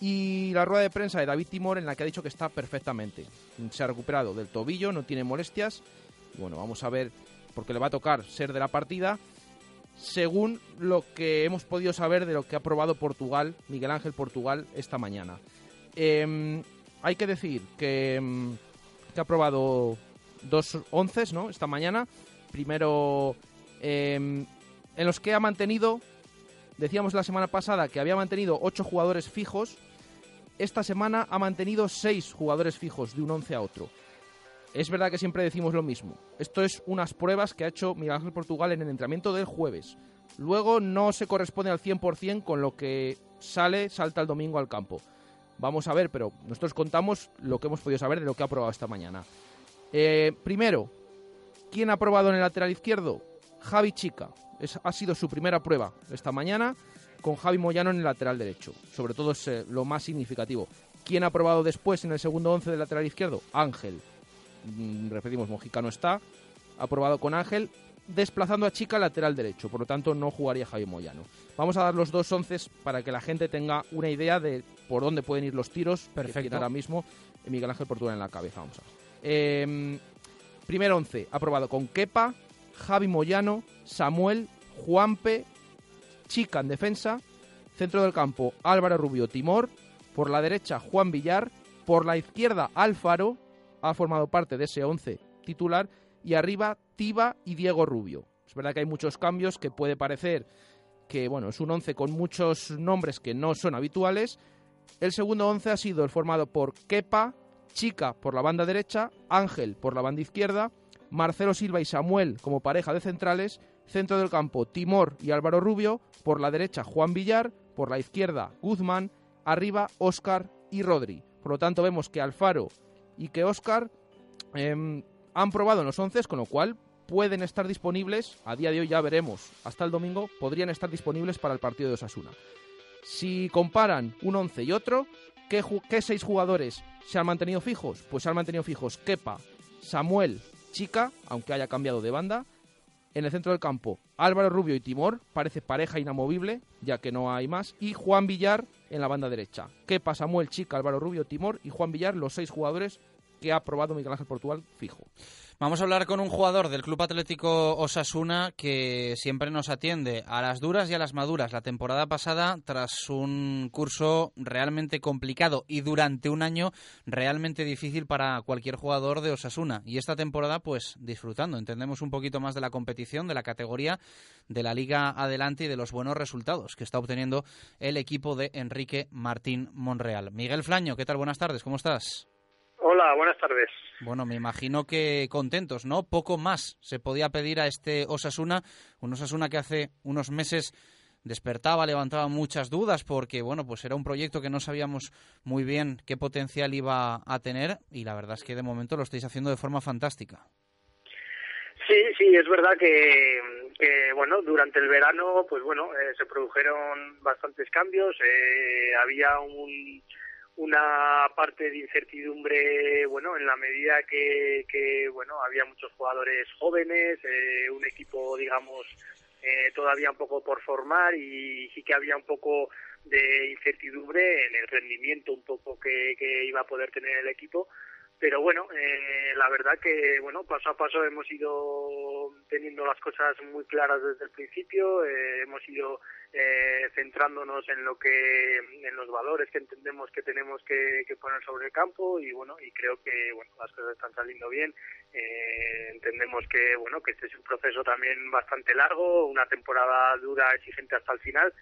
Y la rueda de prensa de David Timor en la que ha dicho que está perfectamente. Se ha recuperado del tobillo, no tiene molestias. bueno, vamos a ver, porque le va a tocar ser de la partida según lo que hemos podido saber de lo que ha probado Portugal, Miguel Ángel Portugal, esta mañana. Em, hay que decir que, em, que, ha probado dos once, ¿no? Esta mañana. Primero, em, en los que ha mantenido, decíamos la semana pasada que había mantenido ocho jugadores fijos. Esta semana ha mantenido seis jugadores fijos de un once a otro es verdad que siempre decimos lo mismo. Esto es unas pruebas que ha hecho Miguel Ángel Portugal en el entrenamiento del jueves. Luego no se corresponde al 100% con lo que sale, salta el domingo al campo. Vamos a ver, pero nosotros contamos lo que hemos podido saber de lo que ha probado esta mañana. Eh, primero, ¿quién ha probado en el lateral izquierdo? Javi Chica. ha sido su primera prueba esta mañana con Javi Moyano en el lateral derecho. Sobre todo es eh, lo más significativo. ¿Quién ha probado después en el segundo once del lateral izquierdo? Ángel. Mm, repetimos, Mojica no está, aprobado con Ángel, desplazando a Chica lateral derecho, por lo tanto no jugaría Javi Moyano. Vamos a dar los dos once para que la gente tenga una idea de por dónde pueden ir los tiros, perfecto. ahora mismo Miguel Ángel Portugal en la cabeza, vamos a ver. Em, primer once, aprobado con Kepa, Javi Moyano, Samuel, Juanpe, Chica en defensa, centro del campo Álvaro Rubio Timor, por la derecha Juan Villar, por la izquierda Álvaro, ha formado parte de ese 11 titular y arriba Tiba y Diego Rubio. Es verdad que hay muchos cambios que puede parecer que bueno, es un 11 con muchos nombres que no son habituales. El segundo 11 ha sido el formado por Kepa, Chica por la banda derecha, Ángel por la banda izquierda, Marcelo Silva y Samuel como pareja de centrales, centro del campo Timor y Álvaro Rubio, por la derecha Juan Villar, por la izquierda Guzmán, arriba Óscar y Rodri. Por lo tanto vemos que Alfaro y que Oscar em, han probado en los 11, con lo cual pueden estar disponibles, a día de hoy ya veremos, hasta el domingo podrían estar disponibles para el partido de Osasuna. Si comparan un 11 y otro, ¿qué, ¿qué, seis jugadores se han mantenido fijos? Pues se han mantenido fijos Kepa, Samuel, Chica, aunque haya cambiado de banda. En el centro del campo, Álvaro Rubio y Timor, parece pareja inamovible, ya que no hay más. Y Juan Villar en la banda derecha. Kepa, Samuel, Chica, Álvaro Rubio, Timor y Juan Villar, los seis jugadores que ha probado Miguel Ángel Portugal fijo. Vamos a hablar con un jugador del Club Atlético Osasuna que siempre nos atiende a las duras y a las maduras. La temporada pasada, tras un curso realmente complicado y durante un año realmente difícil para cualquier jugador de Osasuna. Y esta temporada, pues disfrutando. Entendemos un poquito más de la competición, de la categoría, de la liga adelante y de los buenos resultados que está obteniendo el equipo de Enrique Martín Monreal. Miguel Flaño, ¿qué tal? Buenas tardes, ¿cómo estás? Hola, buenas tardes. Bueno, me imagino que contentos, ¿no? Poco más se podía pedir a este Osasuna, un Osasuna que hace unos meses despertaba, levantaba muchas dudas porque, bueno, pues era un proyecto que no sabíamos muy bien qué potencial iba a tener y la verdad es que de momento lo estáis haciendo de forma fantástica. Sí, sí, es verdad que, bueno, durante el verano, pues bueno, eh, se produjeron bastantes cambios, eh, había un una parte de incertidumbre, bueno, en la medida que, bueno, había muchos jugadores jóvenes, eh, un equipo, digamos, eh, todavía un poco por formar y sí que había un poco de incertidumbre en el rendimiento un poco que, que iba a poder tener el equipo pero bueno, eh, la verdad que bueno paso a paso hemos ido teniendo las cosas muy claras desde el principio, eh, hemos ido eh, centrándonos en lo que en los valores que entendemos que tenemos que, poner sobre el campo y bueno y creo que bueno las cosas están saliendo bien. Eh, entendemos que bueno que este es un proceso también bastante largo, una temporada dura, exigente hasta el final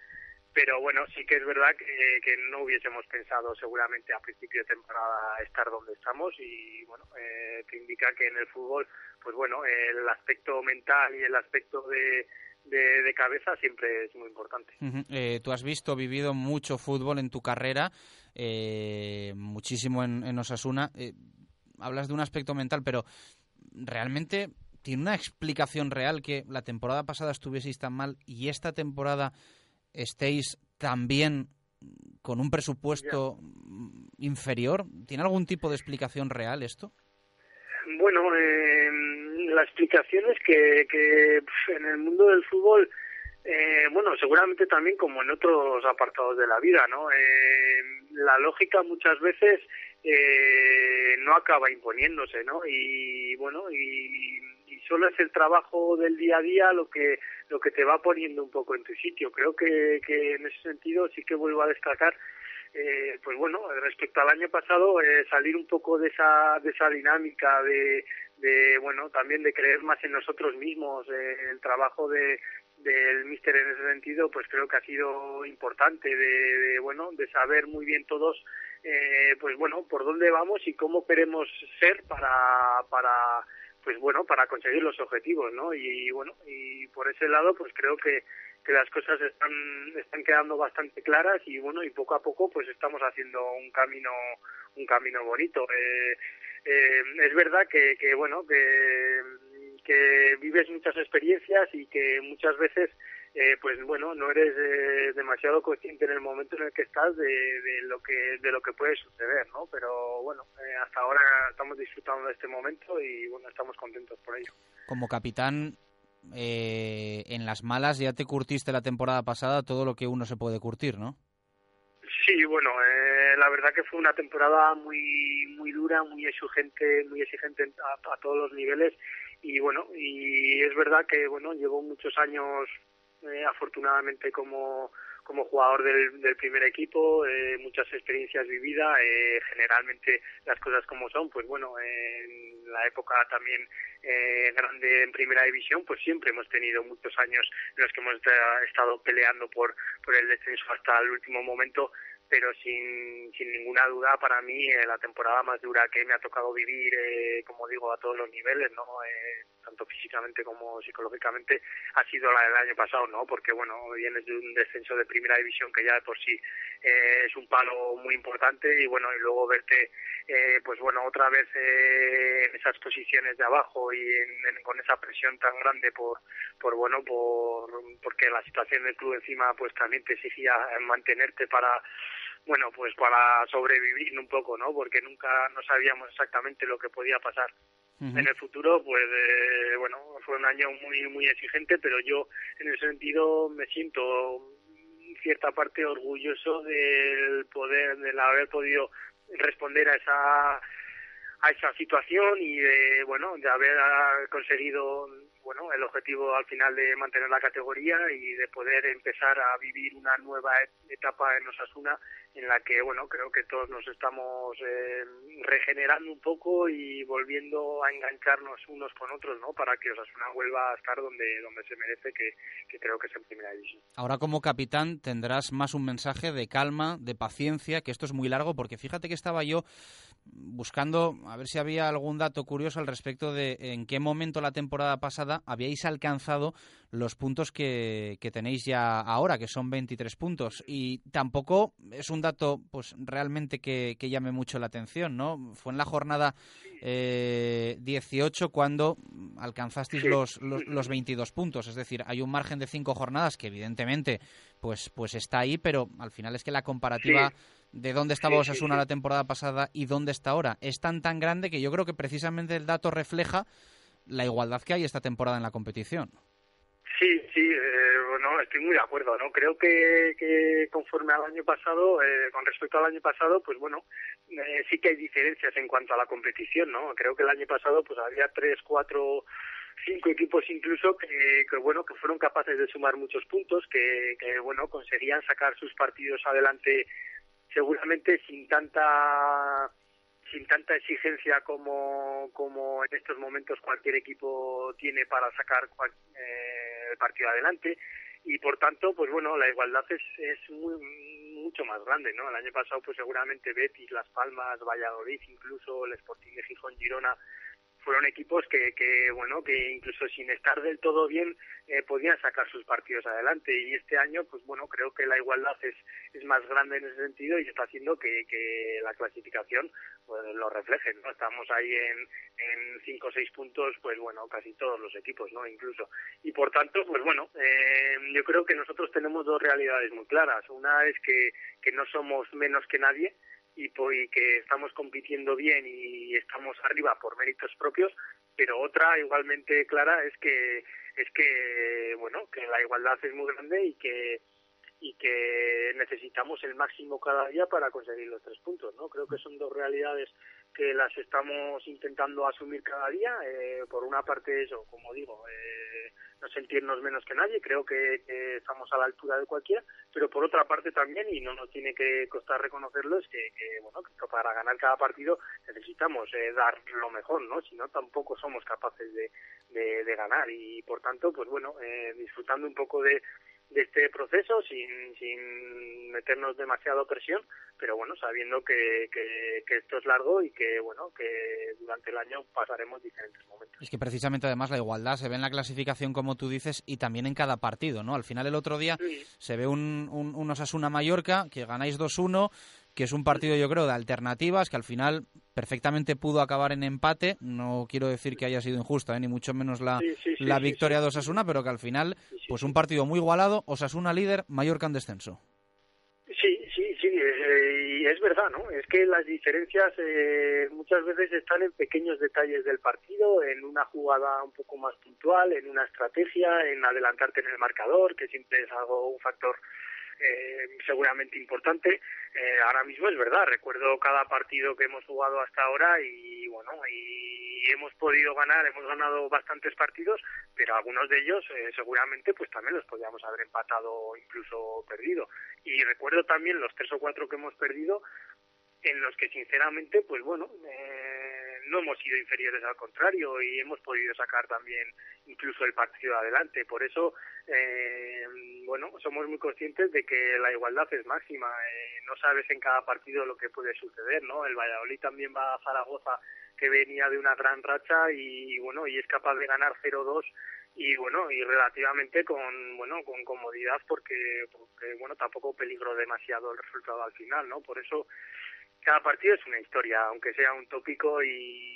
pero bueno, sí que es verdad que, no hubiésemos pensado seguramente a principio de temporada estar donde estamos y bueno, eh, te indica que en el fútbol, pues bueno, el aspecto mental y el aspecto de, de, cabeza siempre es muy importante. Eh, tú has visto, vivido mucho fútbol en tu carrera, eh, muchísimo en, en Osasuna. hablas de un aspecto mental, pero realmente tiene una explicación real que la temporada pasada estuvieseis tan mal y esta temporada estéis también con un presupuesto inferior? ¿Tiene algún tipo de explicación real esto? Bueno, eh, la explicación es que, que en el mundo del fútbol, eh, bueno, seguramente también como en otros apartados de la vida, ¿no? Eh, la lógica muchas veces eh, no acaba imponiéndose, ¿no? Y bueno, y solo es el trabajo del día a día lo que lo que te va poniendo un poco en tu sitio. Creo que, que en ese sentido sí que vuelvo a destacar eh, pues bueno, respecto al año pasado, eh, salir un poco de esa, de esa dinámica de, de, bueno, también de creer más en nosotros mismos, eh, el trabajo de, del míster en ese sentido, pues creo que ha sido importante de, de bueno, de saber muy bien todos, eh, pues bueno, por dónde vamos y cómo queremos ser para, para, pues bueno, para conseguir los objetivos, ¿no? Y, bueno, y por ese lado, pues creo que, que las cosas están, están quedando bastante claras y bueno, y poco a poco pues estamos haciendo un camino, un camino bonito. Eh, eh, es verdad que, que bueno, que, que vives muchas experiencias y que muchas veces eh, pues bueno, no eres eh, demasiado consciente en el momento en el que estás de, lo que de lo que puede suceder, ¿no? Pero bueno, eh, hasta ahora estamos disfrutando de este momento y bueno, estamos contentos por ello. Como capitán, en las malas ya te curtiste la temporada pasada todo lo que uno se puede curtir, ¿no? Sí, bueno, la verdad que fue una temporada muy muy dura, muy exigente, muy exigente a, a todos los niveles y bueno, y es verdad que bueno, llevo muchos años eh, afortunadamente como, como jugador del, del primer equipo, eh, muchas experiencias vividas, eh, generalmente las cosas como son, pues bueno, en la época también eh, grande en primera división, pues siempre hemos tenido muchos años en los que hemos estado peleando por, por el descenso hasta el último momento, pero sin, sin ninguna duda para mí eh, la temporada más dura que me ha tocado vivir, eh, como digo, a todos los niveles, ¿no? Eh, tanto físicamente como psicológicamente, ha sido la del año pasado, ¿no? Porque, bueno, vienes de un descenso de primera división que ya de por sí es un palo muy importante y, bueno, y luego verte, pues bueno, otra vez en esas posiciones de abajo y con esa presión tan grande por, por bueno, por, porque la situación del club encima, pues también te exigía mantenerte para bueno, pues para sobrevivir un poco, ¿no? Porque nunca no sabíamos exactamente lo que podía pasar. En el futuro, pues, eh, bueno, fue un año muy, muy exigente, pero yo, en ese sentido, me siento en cierta parte orgulloso del poder, del haber podido responder a esa a esa situación y de bueno de haber conseguido bueno el objetivo al final de mantener la categoría y de poder empezar a vivir una nueva etapa en Osasuna en la que bueno creo que todos nos estamos eh, regenerando un poco y volviendo a engancharnos unos con otros no para que Osasuna vuelva a estar donde donde se merece que, que creo que es en primera división. Ahora como capitán tendrás más un mensaje de calma de paciencia que esto es muy largo porque fíjate que estaba yo buscando a ver si había algún dato curioso al respecto de en qué momento la temporada pasada habíais alcanzado los puntos que, que tenéis ya ahora, que son 23 puntos. Y tampoco es un dato pues realmente que, que llame mucho la atención, ¿no? Fue en la jornada eh, 18 cuando alcanzasteis los, los, los 22 puntos. Es decir, hay un margen de cinco jornadas que evidentemente pues, pues está ahí, pero al final es que la comparativa de dónde estaba Osasuna la temporada pasada y dónde está ahora es tan tan grande que yo creo que precisamente el dato refleja la igualdad que hay esta temporada en la competición. Sí, sí, eh, bueno, estoy muy de acuerdo, ¿no? Creo que, que conforme al año pasado, eh, con respecto al año pasado, pues bueno, eh, sí que hay diferencias en cuanto a la competición, ¿no? Creo que el año pasado pues había tres, cuatro cinco equipos incluso que, que, bueno que fueron capaces de sumar muchos puntos que, que bueno conseguían sacar sus partidos adelante seguramente sin tanta sin tanta exigencia como, como en estos momentos cualquier equipo tiene para sacar eh, el partido adelante. Y por tanto pues bueno la igualdad es, es muy, mucho más grande no el año pasado pues seguramente Betis Las Palmas Valladolid incluso el Sporting de Gijón Girona fueron equipos que, que bueno que incluso sin estar del todo bien eh, podían sacar sus partidos adelante. Y este año pues bueno creo que la igualdad es, más grande en ese sentido y está haciendo que, la clasificación pues, lo refleje no estamos ahí en en cinco o seis puntos pues bueno casi todos los equipos no incluso. Y por tanto pues bueno eh, yo creo que nosotros tenemos dos realidades muy claras. Una es que no somos menos que nadie y, y que estamos compitiendo bien y estamos arriba por méritos propios, pero otra igualmente clara es que es que bueno que la igualdad es muy grande y que y que necesitamos el máximo cada día para conseguir los tres puntos no creo que son dos realidades que las estamos intentando asumir cada día. Eh, por una parte eso como digo eh, no sentirnos menos que nadie, creo que, estamos a la altura de cualquiera, pero por otra parte también, y no nos tiene que costar reconocerlo, es que, que bueno, que para ganar cada partido necesitamos eh, dar lo mejor, ¿no? Si no, tampoco somos capaces de, de, de ganar. Y por tanto, pues bueno, eh, disfrutando un poco de, de este proceso sin, sin meternos demasiado presión, pero bueno, sabiendo que, que, que, esto es largo y que bueno, que durante el año pasaremos diferentes momentos. Es que precisamente además la igualdad se ve en la clasificación como tú dices y también en cada partido, ¿no? Al final el otro día sí. se ve un, un, un Osasuna Mallorca que ganáis 2-1 que es un partido yo creo de alternativas que al final perfectamente pudo acabar en empate. No quiero decir que haya sido injusta ¿eh? ni mucho menos la, sí, sí, sí, la victoria de Osasuna pero que al final pues un partido muy igualado. Osasuna líder Mallorca en descenso. Sí sí sí eh, y es verdad no es que las diferencias eh, muchas veces están en pequeños detalles del partido en una jugada un poco más puntual en una estrategia en adelantarte en el marcador que siempre es algo un factor eh, seguramente importante. Eh, ahora mismo es verdad, recuerdo cada partido que hemos jugado hasta ahora y bueno, y hemos podido ganar, hemos ganado bastantes partidos, pero algunos de ellos eh, seguramente pues también los podíamos haber empatado o incluso perdido. Y recuerdo también los tres o cuatro que hemos perdido en los que sinceramente pues bueno, eh, no hemos sido inferiores al contrario y hemos podido sacar también incluso el partido adelante. Por eso, eh, bueno, somos muy conscientes de que la igualdad es máxima. Eh, no sabes en cada partido lo que puede suceder, ¿no? El Valladolid también va a Zaragoza que venía de una gran racha y bueno y es capaz de ganar 0-2 y bueno y relativamente con bueno con comodidad porque, porque bueno tampoco peligro demasiado el resultado al final no por eso cada partido es una historia aunque sea un tópico y,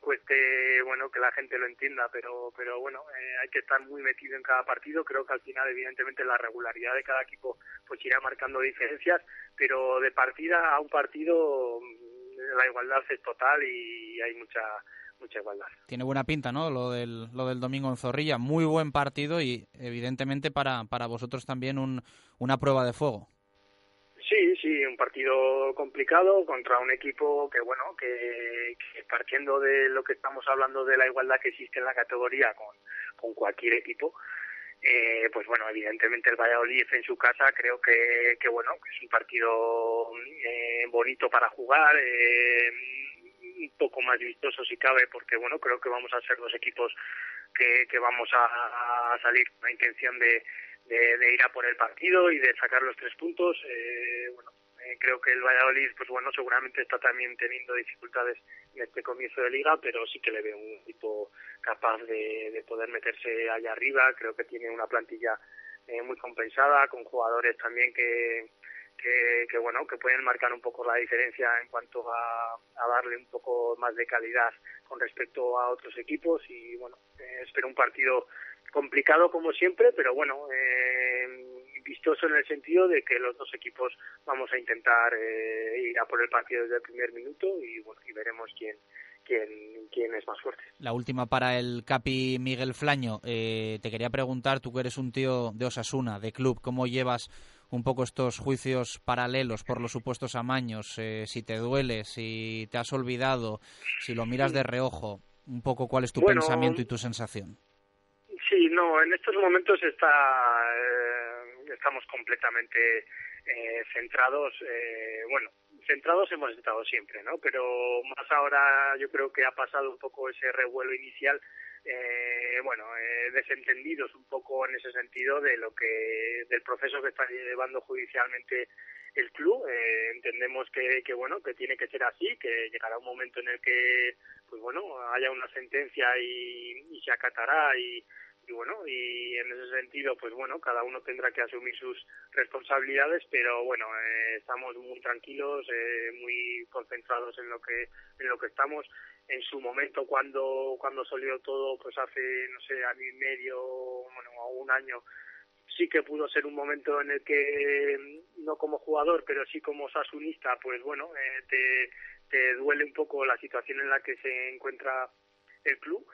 cueste bueno que la gente lo entienda pero pero bueno eh, hay que estar muy metido en cada partido creo que al final evidentemente la regularidad de cada equipo pues irá marcando diferencias pero de partida a un partido mm, la igualdad es total y hay mucha mucha igualdad. Tiene buena pinta, ¿no? Lo del, lo del domingo en Zorrilla. Muy buen partido y, evidentemente, para, para vosotros también un, una prueba de fuego. Sí, sí, un partido complicado contra un equipo que, bueno, que, partiendo de lo que estamos hablando de la igualdad que existe en la categoría con, cualquier equipo, eh, pues bueno, evidentemente el Valladolid en su casa creo que, que bueno, que es un partido eh, bonito para jugar, eh, un poco más vistoso si cabe, porque bueno, creo que vamos a ser dos equipos que, que vamos a, salir con la intención de, de, ir a por el partido y de sacar los tres puntos. Eh, bueno, eh, creo que el Valladolid, pues bueno, seguramente está también teniendo dificultades en este comienzo de liga, pero sí que le veo un equipo capaz de, de poder meterse allá arriba. Creo que tiene una plantilla eh, muy compensada, con jugadores también que, que, bueno que pueden marcar un poco la diferencia en cuanto a, darle un poco más de calidad con respecto a otros equipos y bueno eh, espero un partido complicado como siempre pero bueno eh, vistoso en el sentido de que los dos equipos vamos a intentar eh, ir a por el partido desde el primer minuto y bueno y veremos quién quién, quién es más fuerte. La última para el Capi Miguel Flaño. te quería preguntar, tú que eres un tío de Osasuna, de club, ¿cómo llevas un poco estos juicios paralelos por los supuestos amaños, eh, si te duele, si te has olvidado, si lo miras de reojo, un poco cuál es tu pensamiento y tu sensación. No, en estos momentos está, eh, estamos completamente eh, centrados, bueno, centrados hemos estado siempre, ¿no? Pero más ahora yo creo que ha pasado un poco ese revuelo inicial eh, bueno, eh, desentendidos un poco en ese sentido de lo que del proceso que está llevando judicialmente el club. Eh, entendemos que, que bueno que tiene que ser así, que llegará un momento en el que pues bueno haya una sentencia y se acatará y, y bueno y en ese sentido pues bueno cada uno tendrá que asumir sus responsabilidades pero bueno eh, estamos muy tranquilos eh, muy concentrados en lo que en lo que estamos. En su momento cuando cuando salió todo pues hace no sé año y medio bueno un año sí que pudo ser un momento en el que no como jugador pero sí como sasunista pues bueno eh, te te duele un poco la situación en la que se encuentra el club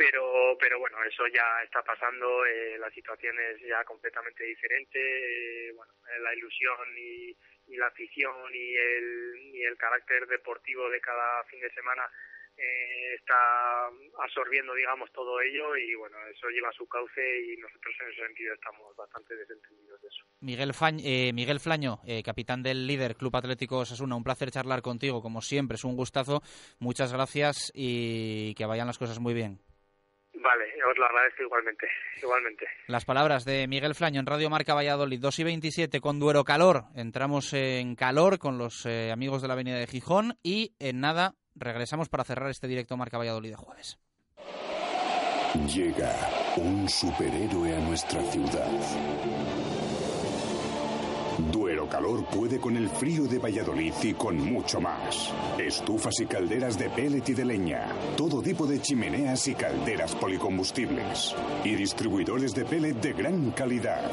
pero pero bueno eso ya está pasando eh, la situación es ya completamente diferente eh, bueno eh, la ilusión y, y, la afición y el y el carácter deportivo de cada fin de semana eh, está absorbiendo digamos todo ello y bueno eso lleva su cauce y nosotros en ese sentido estamos bastante desentendidos de eso. Miguel eh, Miguel Flaño capitán del líder Club Atlético Sasuna un placer charlar contigo como siempre es un gustazo. Muchas gracias y que vayan las cosas muy bien Vale, os lo agradezco igualmente, igualmente. Las palabras de Miguel Flaño en Radio Marca Valladolid, 2 y 27 con Duero Calor. Entramos en calor con los eh, amigos de la Avenida de Gijón y en nada regresamos para cerrar este directo Marca Valladolid de jueves. Llega un superhéroe a nuestra ciudad. Duero Calor puede con el frío de Valladolid y con mucho más. Estufas y calderas de pellet y de leña. Todo tipo de chimeneas y calderas policombustibles. Y distribuidores de pellet de gran calidad.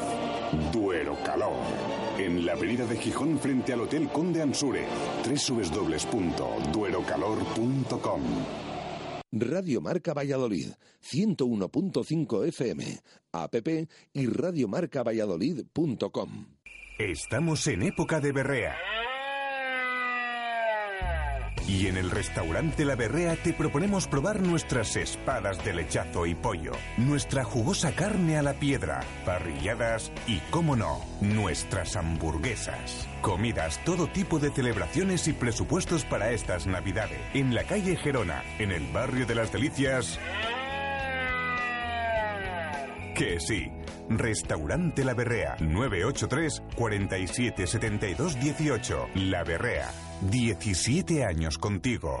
Duero Calor. En la avenida de Gijón frente al Hotel Conde Ansure. www.duerocalor.com Radio Marca Valladolid, 101.5 FM, app y radiomarcavalladolid.com. Estamos en época de berrea. Y en el restaurante La Berrea te proponemos probar nuestras espadas de lechazo y pollo, nuestra jugosa carne a la piedra, parrilladas y, cómo no, nuestras hamburguesas. Comidas, todo tipo de celebraciones y presupuestos para estas Navidades. En la calle Gerona, en el barrio de las Delicias. Que sí. Restaurante La Berrea, 983 47 72 18. La Berrea, 17 años contigo.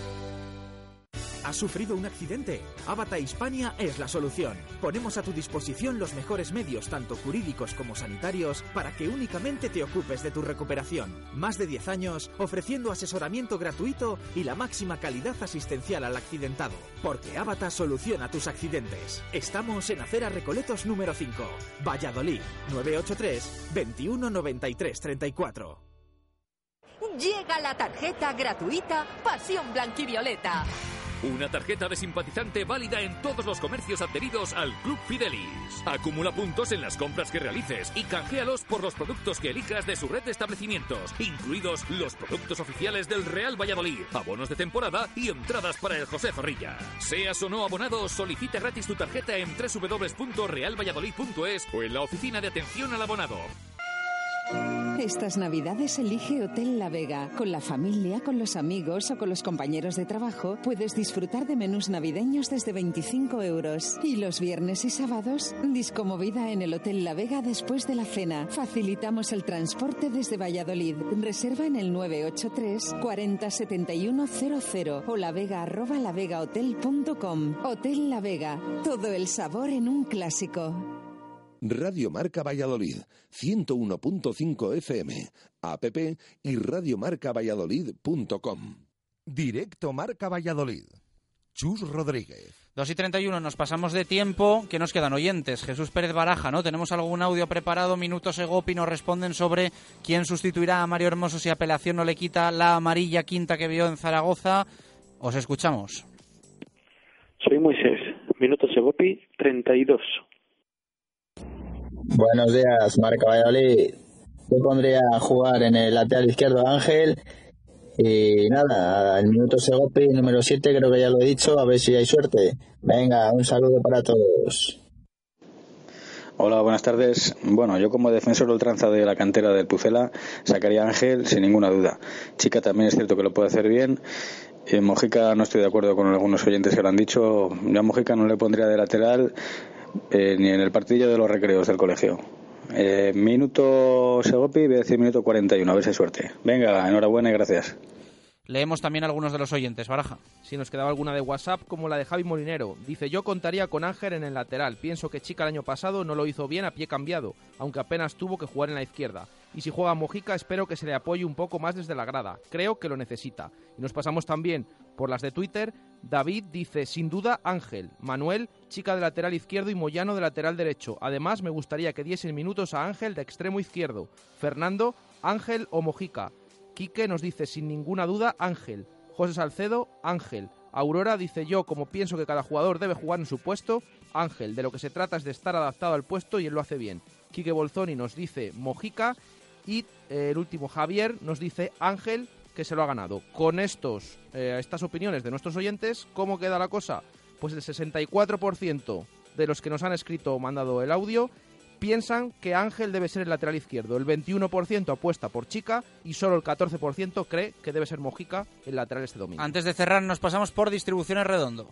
¿Has sufrido un accidente? Avata Hispania es la solución. Ponemos a tu disposición los mejores medios, tanto jurídicos como sanitarios, para que únicamente te ocupes de tu recuperación. Más de 10 años ofreciendo asesoramiento gratuito y la máxima calidad asistencial al accidentado. Porque Avata soluciona tus accidentes. Estamos en Acera Recoletos número 5, Valladolid, 983 21 93 34. Llega la tarjeta gratuita Pasión Blanquivioleta. Una tarjeta de simpatizante válida en todos los comercios adheridos al Club Fidelis. Acumula puntos en las compras que realices y canjealos por los productos que elijas de su red de establecimientos, incluidos los productos oficiales del Real Valladolid, abonos de temporada y entradas para el José Zorrilla. Seas o no abonado, solicita gratis tu tarjeta en www.realvalladolid.es o en la oficina de atención al abonado. Estas navidades elige Hotel La Vega. Con la familia, con los amigos o con los compañeros de trabajo puedes disfrutar de menús navideños desde 25 euros. Y los viernes y sábados, discomovida en el Hotel La Vega después de la cena. Facilitamos el transporte desde Valladolid. Reserva en el 983 40 71 00 o lavega arroba lavegahotel.com. Hotel La Vega. Todo el sabor en un clásico. Radio Marca Valladolid, 101.5 FM, app y radiomarcavalladolid.com. Directo Marca Valladolid. Chus Rodríguez. 2 y 31 nos pasamos de tiempo, que nos quedan oyentes. Jesús Pérez Baraja, ¿no? Tenemos algún audio preparado, minutos Egopi nos responden sobre quién sustituirá a Mario Hermoso si apelación no le quita la amarilla quinta que vio en Zaragoza. Os escuchamos. Soy Moisés, minutos Egopi 32. Buenos días, Marca Valladolid. Yo pondría a jugar en el lateral izquierdo a Ángel. Y nada, el minuto Segopi, número 7, creo que ya lo he dicho, a ver si hay suerte. Venga, un saludo para todos. Hola, buenas tardes. Bueno, yo como defensor ultranza de la cantera del Pucela sacaría a Ángel sin ninguna duda. Chica también es cierto que lo puede hacer bien. En Mojica no estoy de acuerdo con algunos oyentes que lo han dicho. Yo a Mojica no le pondría de lateral eh, ni en el partido de los recreos del colegio. Eh, minuto Segopi, voy a decir minuto 41, a ver si hay suerte. Venga, enhorabuena y gracias. Leemos también algunos de los oyentes, Baraja. Si nos quedaba alguna de WhatsApp, como la de Javi Molinero. Dice, yo contaría con Ángel en el lateral. Pienso que Chica el año pasado no lo hizo bien a pie cambiado, aunque apenas tuvo que jugar en la izquierda. Y si juega Mojica, espero que se le apoye un poco más desde la grada. Creo que lo necesita. Y nos pasamos también por las de Twitter. David dice, sin duda, Ángel. Manuel, chica de lateral izquierdo y Moyano de lateral derecho. Además, me gustaría que diesen minutos a Ángel de extremo izquierdo. Fernando, Ángel o Mojica. Quique nos dice, sin ninguna duda, Ángel. José Salcedo, Ángel. Aurora dice yo, como pienso que cada jugador debe jugar en su puesto, Ángel. De lo que se trata es de estar adaptado al puesto y él lo hace bien. Quique Bolzoni nos dice Mojica y eh, el último Javier nos dice Ángel que se lo ha ganado. Con estos, eh, estas opiniones de nuestros oyentes, ¿cómo queda la cosa? Pues el 64% de los que nos han escrito o mandado el audio piensan que Ángel debe ser el lateral izquierdo. El 21% apuesta por Chica y solo el 14% cree que debe ser Mojica el lateral este domingo. Antes de cerrar, nos pasamos por distribuciones redondo.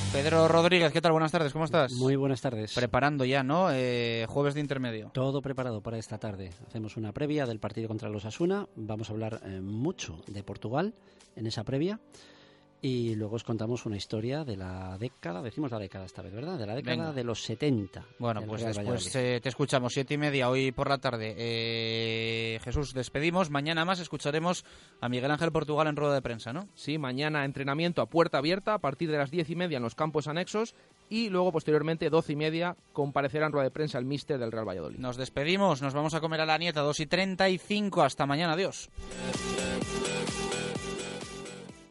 Pedro Rodríguez, ¿qué tal? Buenas tardes, ¿cómo estás? Muy buenas tardes. Preparando ya, ¿no? Eh, jueves de intermedio. Todo preparado para esta tarde. Hacemos una previa del partido contra los Asuna. Vamos a hablar eh, mucho de Portugal en esa previa. Y luego os contamos una historia de la década, decimos la década esta vez, ¿verdad? De la década Venga. de los 70. Bueno, pues Real después eh, te escuchamos, siete y media hoy por la tarde. Eh, Jesús, despedimos. Mañana más escucharemos a Miguel Ángel Portugal en rueda de prensa, ¿no? Sí, mañana entrenamiento a puerta abierta a partir de las diez y media en los campos anexos y luego posteriormente doce y media comparecerá en rueda de prensa el míster del Real Valladolid. Nos despedimos, nos vamos a comer a la nieta, 2 y 35. Hasta mañana, adiós.